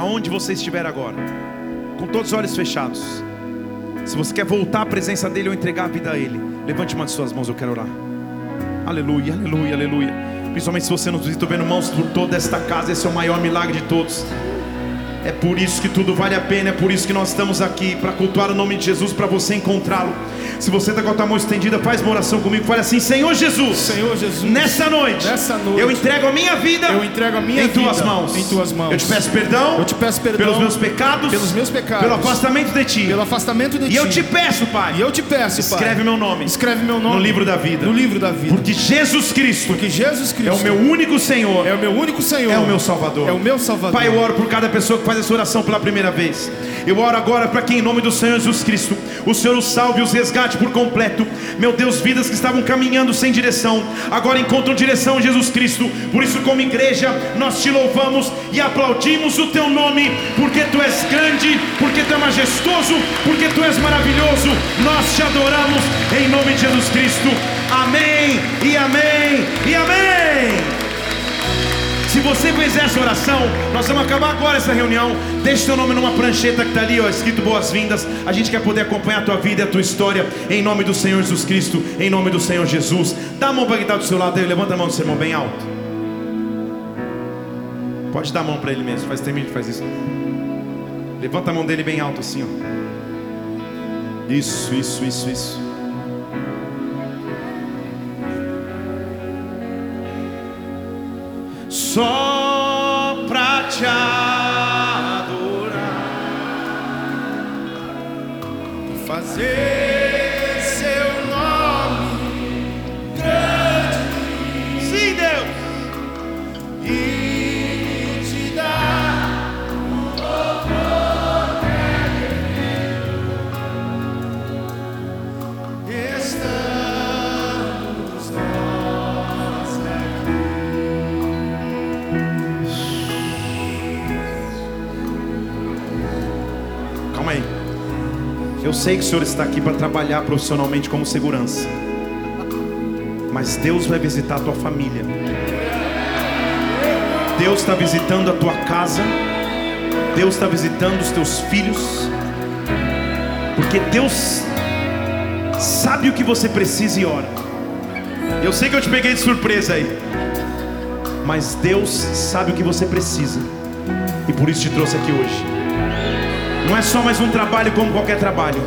[SPEAKER 1] aonde você estiver agora, com todos os olhos fechados, se você quer voltar à presença dele ou entregar a vida a ele, levante uma de suas mãos, eu quero orar. Aleluia, aleluia, aleluia. Principalmente se você nos visita vendo mãos por toda esta casa, esse é o maior milagre de todos. É por isso que tudo vale a pena, é por isso que nós estamos aqui para cultuar o nome de Jesus, para você encontrá-lo. Se você está com a tua mão estendida, faz uma oração comigo. Fale assim: Senhor Jesus,
[SPEAKER 3] Senhor Jesus,
[SPEAKER 1] nessa noite,
[SPEAKER 3] Nessa noite,
[SPEAKER 1] eu entrego a minha vida,
[SPEAKER 3] eu entrego a minha
[SPEAKER 1] em tuas
[SPEAKER 3] vida
[SPEAKER 1] mãos.
[SPEAKER 3] em tuas mãos.
[SPEAKER 1] Eu te peço perdão,
[SPEAKER 3] Eu te peço perdão
[SPEAKER 1] pelos meus pecados,
[SPEAKER 3] pelos meus pecados,
[SPEAKER 1] pelo afastamento de ti.
[SPEAKER 3] pelo afastamento de
[SPEAKER 1] e
[SPEAKER 3] ti.
[SPEAKER 1] eu te peço, Pai,
[SPEAKER 3] E eu te peço, Pai,
[SPEAKER 1] escreve meu nome
[SPEAKER 3] escreve meu nome
[SPEAKER 1] no livro da vida.
[SPEAKER 3] no livro da vida.
[SPEAKER 1] porque Jesus Cristo
[SPEAKER 3] Porque Jesus Cristo
[SPEAKER 1] é o meu único Senhor,
[SPEAKER 3] é o meu único Senhor,
[SPEAKER 1] é o meu Salvador.
[SPEAKER 3] é o meu Salvador.
[SPEAKER 1] Pai, eu oro por cada pessoa que faz essa oração pela primeira vez. Eu oro agora para que, em nome do Senhor Jesus Cristo, o Senhor os salve os resgate por completo. Meu Deus, vidas que estavam caminhando sem direção, agora encontram direção em Jesus Cristo. Por isso, como igreja, nós te louvamos e aplaudimos o teu nome, porque tu és grande, porque tu és majestoso, porque tu és maravilhoso. Nós te adoramos em nome de Jesus Cristo. Amém e amém e amém. Se você fez essa oração, nós vamos acabar agora essa reunião. Deixe seu nome numa prancheta que está ali, ó, escrito boas-vindas. A gente quer poder acompanhar a tua vida e a tua história em nome do Senhor Jesus Cristo, em nome do Senhor Jesus. Dá a mão para quem está do seu lado aí, levanta a mão do seu irmão bem alto. Pode dar a mão para ele mesmo, faz tempo que faz isso. Levanta a mão dele bem alto assim, ó. Isso, isso, isso, isso. Só Eu sei que o Senhor está aqui para trabalhar profissionalmente como segurança. Mas Deus vai visitar a tua família. Deus está visitando a tua casa. Deus está visitando os teus filhos. Porque Deus sabe o que você precisa e ora. Eu sei que eu te peguei de surpresa aí. Mas Deus sabe o que você precisa. E por isso te trouxe aqui hoje. Não é só mais um trabalho como qualquer trabalho.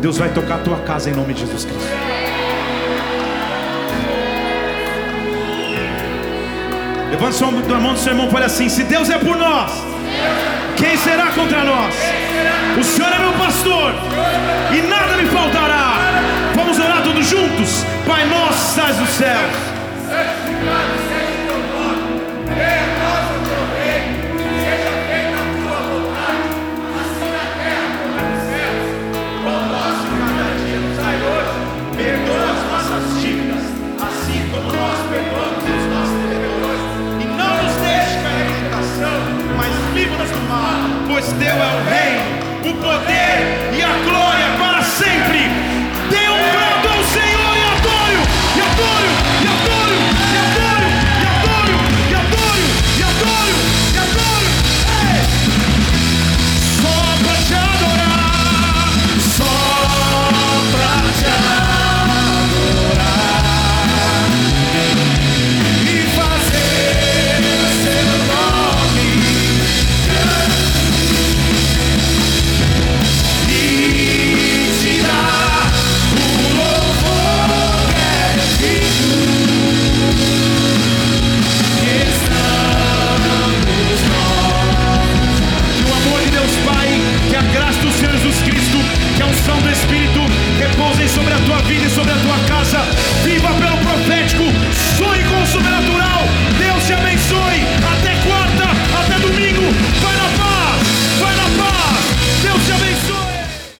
[SPEAKER 1] Deus vai tocar a tua casa em nome de Jesus Cristo. Levante sua mão do seu irmão e fale assim: Se Deus é por nós, quem será contra nós? O Senhor é meu pastor e nada me faltará. Vamos orar todos juntos. Pai nosso, estás nos céus.
[SPEAKER 3] Mas unção do Espírito repousem sobre a tua vida
[SPEAKER 1] e sobre a tua casa. Viva pela